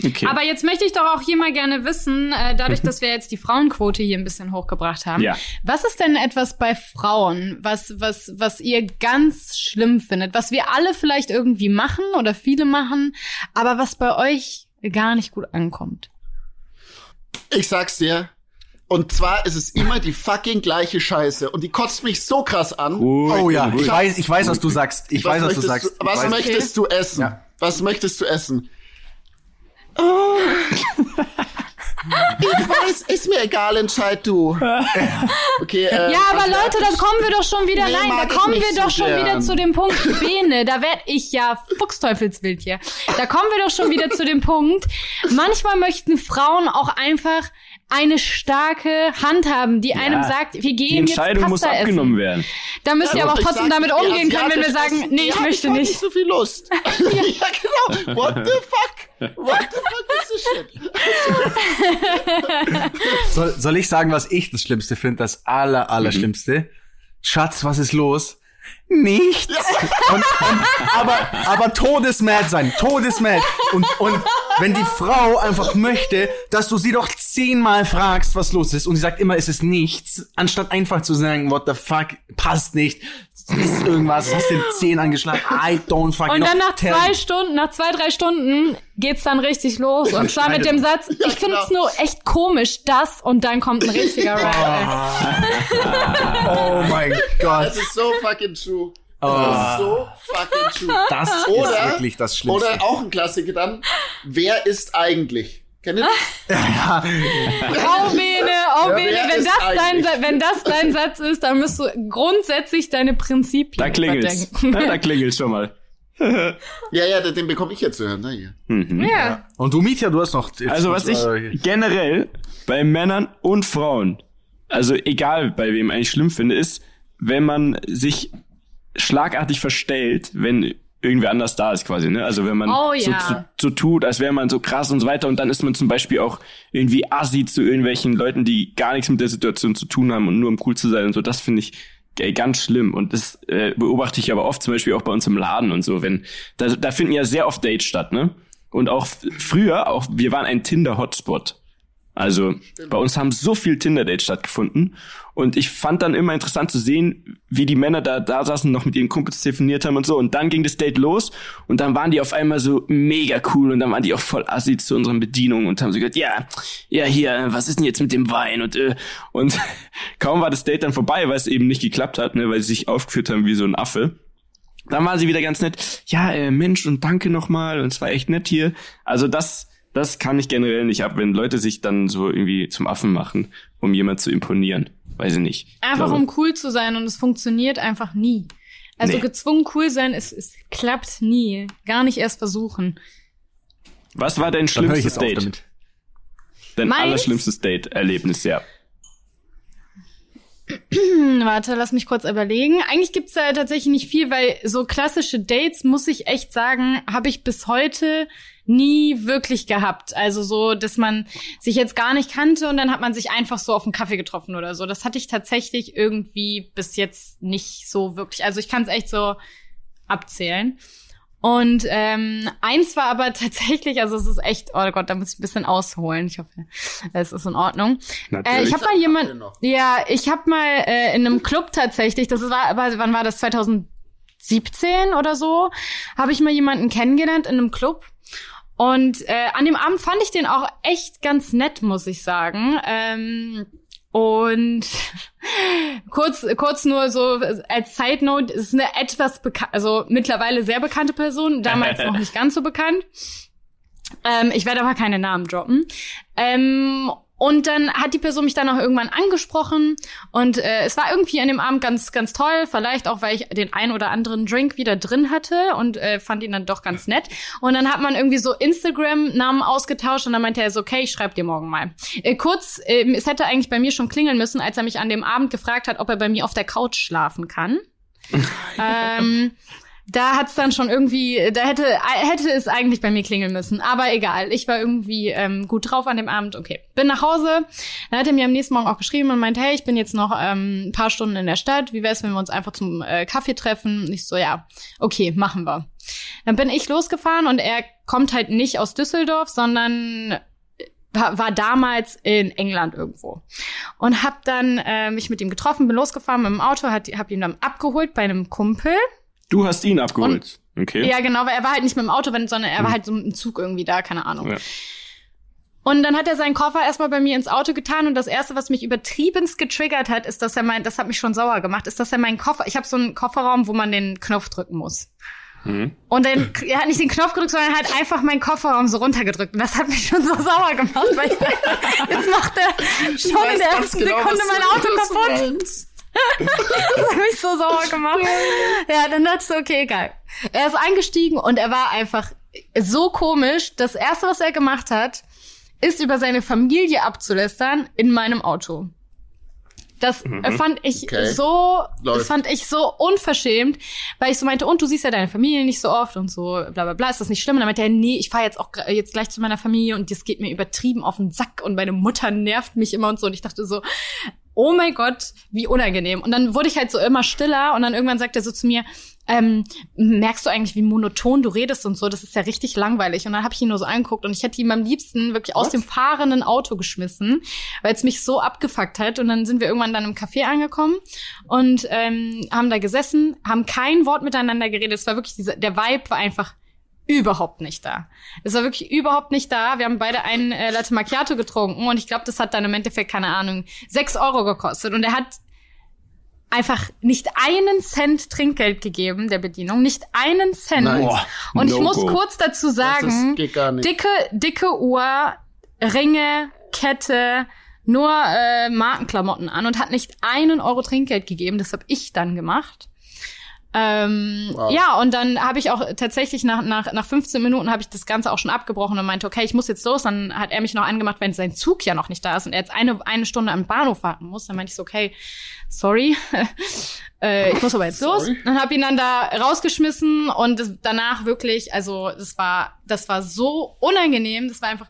Okay. Aber jetzt möchte ich doch auch hier mal gerne wissen, äh, dadurch, dass wir jetzt die Frauenquote hier ein bisschen hochgebracht haben. Ja. Was ist denn etwas bei Frauen, was, was, was ihr ganz schlimm findet, was wir alle vielleicht irgendwie machen oder viele machen, aber was bei euch gar nicht gut ankommt? Ich sag's dir. Und zwar ist es immer die fucking gleiche Scheiße. Und die kotzt mich so krass an. Gut, oh ja, ich weiß, ich weiß, was du sagst. Ich was weiß, was du sagst. Du, was weiß. möchtest du essen? Ja. Was möchtest du essen? Oh. ich weiß, ist mir egal, entscheid du. Okay, äh, ja, aber Leute, da kommen wir doch schon wieder, nee, nein, da kommen wir doch so schon gern. wieder zu dem Punkt, Bene, da werd ich ja Fuchsteufelswild hier. Da kommen wir doch schon wieder zu dem Punkt, manchmal möchten Frauen auch einfach eine starke Hand haben, die ja, einem sagt, wir gehen die Entscheidung jetzt Pasta muss abgenommen essen. werden. Da müsst ihr aber auch trotzdem damit umgehen können, wenn wir sagen, nee, ich möchte nicht. nicht so viel Lust. ja. ja, genau. What the fuck? What the fuck is this shit? soll, soll ich sagen, was ich das Schlimmste finde? Das aller, aller mhm. Schlimmste? Schatz, was ist los? Nichts. Und, und, aber, aber todesmad sein, todesmad. Und, und wenn die Frau einfach möchte, dass du sie doch zehnmal fragst, was los ist, und sie sagt immer, es ist nichts, anstatt einfach zu sagen, what the fuck, passt nicht, ist irgendwas, hast den Zehen angeschlagen, I don't fucking Und dann nach zwei Stunden, nach zwei, drei Stunden geht's dann richtig los. Und zwar mit dem Satz, ich finde es nur echt komisch, das, und dann kommt ein richtiger Rap. oh mein Gott. Das ist so fucking true. Das oh. ist so fucking true. Das oder, ist wirklich das Schlimmste. Oder auch ein Klassiker dann, wer ist eigentlich? Kennt ihr das? Ja. Oh, Bene, oh, Bene, wenn das, dein, wenn das dein Satz ist, dann musst du grundsätzlich deine Prinzipien Da klingelt's. Ja, da klingelt's schon mal. ja, ja, den bekomme ich jetzt zu hören. Ne? Mhm. Ja. Und du, Mietja, du hast noch... Also was ich generell bei Männern und Frauen, also egal bei wem eigentlich schlimm finde, ist, wenn man sich schlagartig verstellt, wenn irgendwer anders da ist quasi, ne? Also wenn man oh, so, ja. so, so, tut, als wäre man so krass und so weiter und dann ist man zum Beispiel auch irgendwie assi zu irgendwelchen Leuten, die gar nichts mit der Situation zu tun haben und nur um cool zu sein und so, das finde ich ey, ganz schlimm und das äh, beobachte ich aber oft zum Beispiel auch bei uns im Laden und so, wenn da, da finden ja sehr oft Dates statt, ne? Und auch früher, auch wir waren ein Tinder-Hotspot. Also Stimmt. bei uns haben so viel Tinder-Dates stattgefunden. Und ich fand dann immer interessant zu sehen, wie die Männer da, da saßen, noch mit ihren Kumpels telefoniert haben und so. Und dann ging das Date los und dann waren die auf einmal so mega cool und dann waren die auch voll assi zu unseren Bedienungen und haben so gesagt, ja, ja, hier, was ist denn jetzt mit dem Wein? Und, äh, und kaum war das Date dann vorbei, weil es eben nicht geklappt hat, ne, weil sie sich aufgeführt haben wie so ein Affe. Dann war sie wieder ganz nett. Ja, äh, Mensch und danke nochmal und es war echt nett hier. Also das, das kann ich generell nicht ab, wenn Leute sich dann so irgendwie zum Affen machen, um jemand zu imponieren. Weiß ich nicht. Einfach glaube, um cool zu sein und es funktioniert einfach nie. Also nee. gezwungen cool sein, es, es klappt nie. Gar nicht erst versuchen. Was war dein schlimmstes Date? Dein Meins? allerschlimmstes Date-Erlebnis, ja. Warte, lass mich kurz überlegen. Eigentlich gibt's da tatsächlich nicht viel, weil so klassische Dates, muss ich echt sagen, habe ich bis heute nie wirklich gehabt. Also so, dass man sich jetzt gar nicht kannte und dann hat man sich einfach so auf einen Kaffee getroffen oder so. Das hatte ich tatsächlich irgendwie bis jetzt nicht so wirklich. Also ich kann es echt so abzählen. Und ähm, eins war aber tatsächlich, also es ist echt, oh Gott, da muss ich ein bisschen ausholen. Ich hoffe, es ist in Ordnung. Äh, ich habe mal jemand, ja, ich habe mal äh, in einem Club tatsächlich, das war, aber wann war das? 2017 oder so, habe ich mal jemanden kennengelernt in einem Club. Und äh, an dem Abend fand ich den auch echt ganz nett, muss ich sagen. Ähm, und kurz, kurz nur so als Side Note, ist eine etwas bekannt, also mittlerweile sehr bekannte Person, damals noch nicht ganz so bekannt. Ähm, ich werde aber keine Namen droppen. Ähm, und dann hat die Person mich dann auch irgendwann angesprochen und äh, es war irgendwie an dem Abend ganz, ganz toll. Vielleicht auch, weil ich den ein oder anderen Drink wieder drin hatte und äh, fand ihn dann doch ganz nett. Und dann hat man irgendwie so Instagram-Namen ausgetauscht und dann meinte er so, okay, ich schreib dir morgen mal. Äh, kurz, äh, es hätte eigentlich bei mir schon klingeln müssen, als er mich an dem Abend gefragt hat, ob er bei mir auf der Couch schlafen kann. ähm, da hat's dann schon irgendwie, da hätte, hätte es eigentlich bei mir klingeln müssen. Aber egal, ich war irgendwie ähm, gut drauf an dem Abend. Okay, bin nach Hause. Dann hat er mir am nächsten Morgen auch geschrieben und meint, hey, ich bin jetzt noch ähm, ein paar Stunden in der Stadt. Wie wär's, wenn wir uns einfach zum äh, Kaffee treffen? Und ich so, ja, okay, machen wir. Dann bin ich losgefahren und er kommt halt nicht aus Düsseldorf, sondern war, war damals in England irgendwo und hab dann äh, mich mit ihm getroffen, bin losgefahren mit dem Auto, hat, hab ihn dann abgeholt bei einem Kumpel Du hast ihn abgeholt. Und, okay. Ja, genau, weil er war halt nicht mit dem Auto, sondern er war halt so mit dem Zug irgendwie da, keine Ahnung. Ja. Und dann hat er seinen Koffer erstmal bei mir ins Auto getan und das erste, was mich übertriebenst getriggert hat, ist, dass er mein, das hat mich schon sauer gemacht, ist, dass er meinen Koffer, ich habe so einen Kofferraum, wo man den Knopf drücken muss. Hm. Und dann, er hat nicht den Knopf gedrückt, sondern er hat einfach meinen Kofferraum so runtergedrückt. Und das hat mich schon so sauer gemacht, weil ich jetzt macht er schon in der ersten genau, Sekunde mein Auto kaputt. Das hat mich so sauer gemacht. Ja, dann dachte ich so, okay, egal. Er ist eingestiegen und er war einfach so komisch. Das erste, was er gemacht hat, ist über seine Familie abzulästern in meinem Auto. Das mhm. fand ich okay. so, Läuft. das fand ich so unverschämt, weil ich so meinte, und du siehst ja deine Familie nicht so oft und so, bla bla bla, ist das nicht schlimm? Und dann meinte er, nee, ich fahre jetzt auch jetzt gleich zu meiner Familie und das geht mir übertrieben auf den Sack und meine Mutter nervt mich immer und so. Und ich dachte so, oh mein Gott, wie unangenehm. Und dann wurde ich halt so immer stiller und dann irgendwann sagt er so zu mir, ähm, merkst du eigentlich, wie monoton du redest und so? Das ist ja richtig langweilig. Und dann habe ich ihn nur so angeguckt und ich hätte ihn am liebsten wirklich Was? aus dem fahrenden Auto geschmissen, weil es mich so abgefuckt hat. Und dann sind wir irgendwann dann im Café angekommen und ähm, haben da gesessen, haben kein Wort miteinander geredet. Es war wirklich dieser, der Vibe war einfach überhaupt nicht da. Es war wirklich überhaupt nicht da. Wir haben beide einen äh, Latte Macchiato getrunken und ich glaube, das hat dann im Endeffekt, keine Ahnung, sechs Euro gekostet. Und er hat einfach nicht einen Cent Trinkgeld gegeben, der Bedienung, nicht einen Cent. Boah, und no ich muss go. kurz dazu sagen, dicke, dicke Uhr, Ringe, Kette, nur äh, Markenklamotten an und hat nicht einen Euro Trinkgeld gegeben. Das habe ich dann gemacht. Ähm, wow. Ja, und dann habe ich auch tatsächlich nach, nach, nach 15 Minuten habe ich das Ganze auch schon abgebrochen und meinte, okay, ich muss jetzt los. Dann hat er mich noch angemacht, wenn sein Zug ja noch nicht da ist und er jetzt eine, eine Stunde am Bahnhof warten muss. Dann meinte ich so, okay, sorry, äh, ich muss aber jetzt los. Dann habe ihn dann da rausgeschmissen und das, danach wirklich, also das war, das war so unangenehm, das war einfach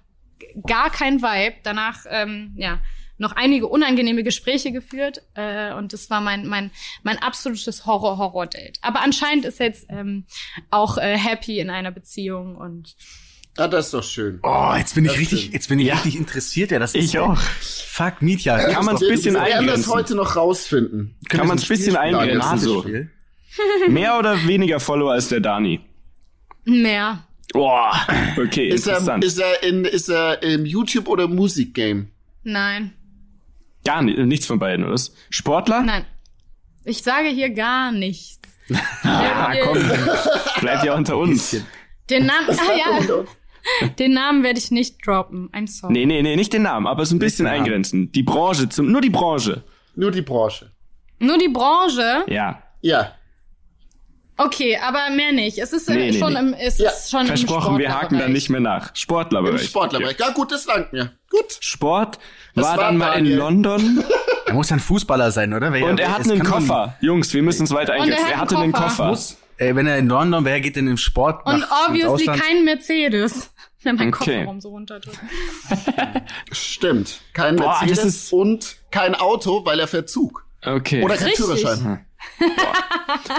gar kein Vibe. Danach, ähm, ja, noch einige unangenehme Gespräche geführt äh, und das war mein mein mein absolutes Horror Horror Date. Aber anscheinend ist er jetzt ähm, auch äh, happy in einer Beziehung und Ah, das ist doch schön. Oh, jetzt bin das ich richtig, schön. jetzt bin ich ja. richtig interessiert, ja, das ist Ich auch. Fuck, Mietja. Kann man es ein bisschen eingrenzen? Wir werden das heute noch rausfinden. Kann man es ein bisschen eingrenzen, so. Mehr oder weniger Follower als der Dani? Mehr. Boah, okay, ist interessant. Er, ist er in, ist er im YouTube oder Musikgame? Nein. Gar nicht, nichts von beiden, oder? Sportler? Nein. Ich sage hier gar nichts. ah, komm, bleibt ja unter uns. Den Namen, ah ja. Den Namen werde ich nicht droppen. Ein Song. Nee, nee, nee, nicht den Namen, aber so ein bisschen eingrenzen. Die Branche, zum, nur die Branche. Nur die Branche. Nur die Branche? Ja. Ja. Okay, aber mehr nicht. Es ist nee, schon nee, im, es ja. ist schon Versprochen, wir haken dann nicht mehr nach. Sportlerbereich. Im Sportlerbereich. Ja, gut, das langt mir. Gut. Sport war, war dann mal in London. Er muss ein Fußballer sein, oder? Wer, und er hat einen Koffer. Jungs, wir müssen uns weiter eingrenzen. Er, er hatte einen Koffer. Muss, ey, wenn er in London wäre, geht er in den Sport. Und nach, obviously kein Mercedes. Wenn mein okay. Kofferraum so runterdrückt. Stimmt. Kein Boah, Mercedes und kein Auto, weil er fährt Zug. Okay. Oder kein Führerschein.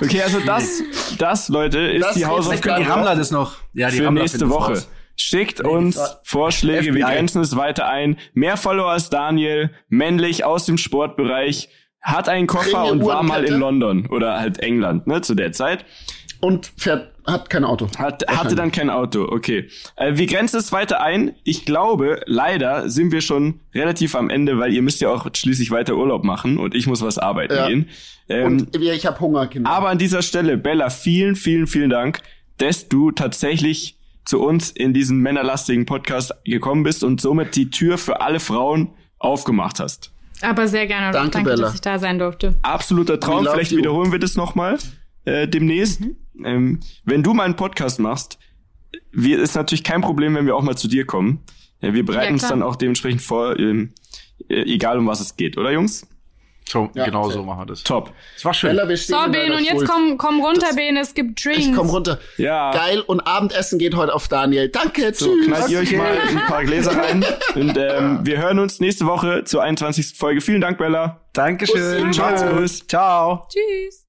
Okay, also das, das Leute, ist das die Hausaufgabe. Die Rammler das noch. Ja, die für nächste Woche. Raus. Schickt uns Vorschläge, FBI. wir grenzen es weiter ein. Mehr Follower als Daniel, männlich aus dem Sportbereich, hat einen Koffer und war mal in London oder halt England, ne, zu der Zeit. Und fährt, hat kein Auto. Hat, hatte dann kein Auto, okay. Äh, wir grenzen es weiter ein. Ich glaube, leider sind wir schon relativ am Ende, weil ihr müsst ja auch schließlich weiter Urlaub machen und ich muss was arbeiten ja. gehen. Ähm, und ich habe Hunger, Kinder. Aber an dieser Stelle, Bella, vielen, vielen, vielen Dank, dass du tatsächlich zu uns in diesen männerlastigen Podcast gekommen bist und somit die Tür für alle Frauen aufgemacht hast. Aber sehr gerne. Danke, Danke Bella. dass ich da sein durfte. Absoluter Traum. Vielleicht wiederholen wir das nochmal äh, demnächst. Mhm. Ähm, wenn du mal einen Podcast machst, wir, ist natürlich kein Problem, wenn wir auch mal zu dir kommen. Ja, wir bereiten ja, uns dann auch dementsprechend vor, ähm, äh, egal um was es geht, oder Jungs? So, ja, genau so machen wir das. Top. Es war schön. Bella, so, Ben, und jetzt komm, komm runter, Ben, es gibt Drinks. Ich komm runter. Ja. Geil, und Abendessen geht heute auf Daniel. Danke, so, tschüss. knallt ihr euch mal ein paar Gläser rein. Und ähm, wir hören uns nächste Woche zur 21. Folge. Vielen Dank, Bella. Dankeschön. Ciao. Ciao. Ciao. Tschüss.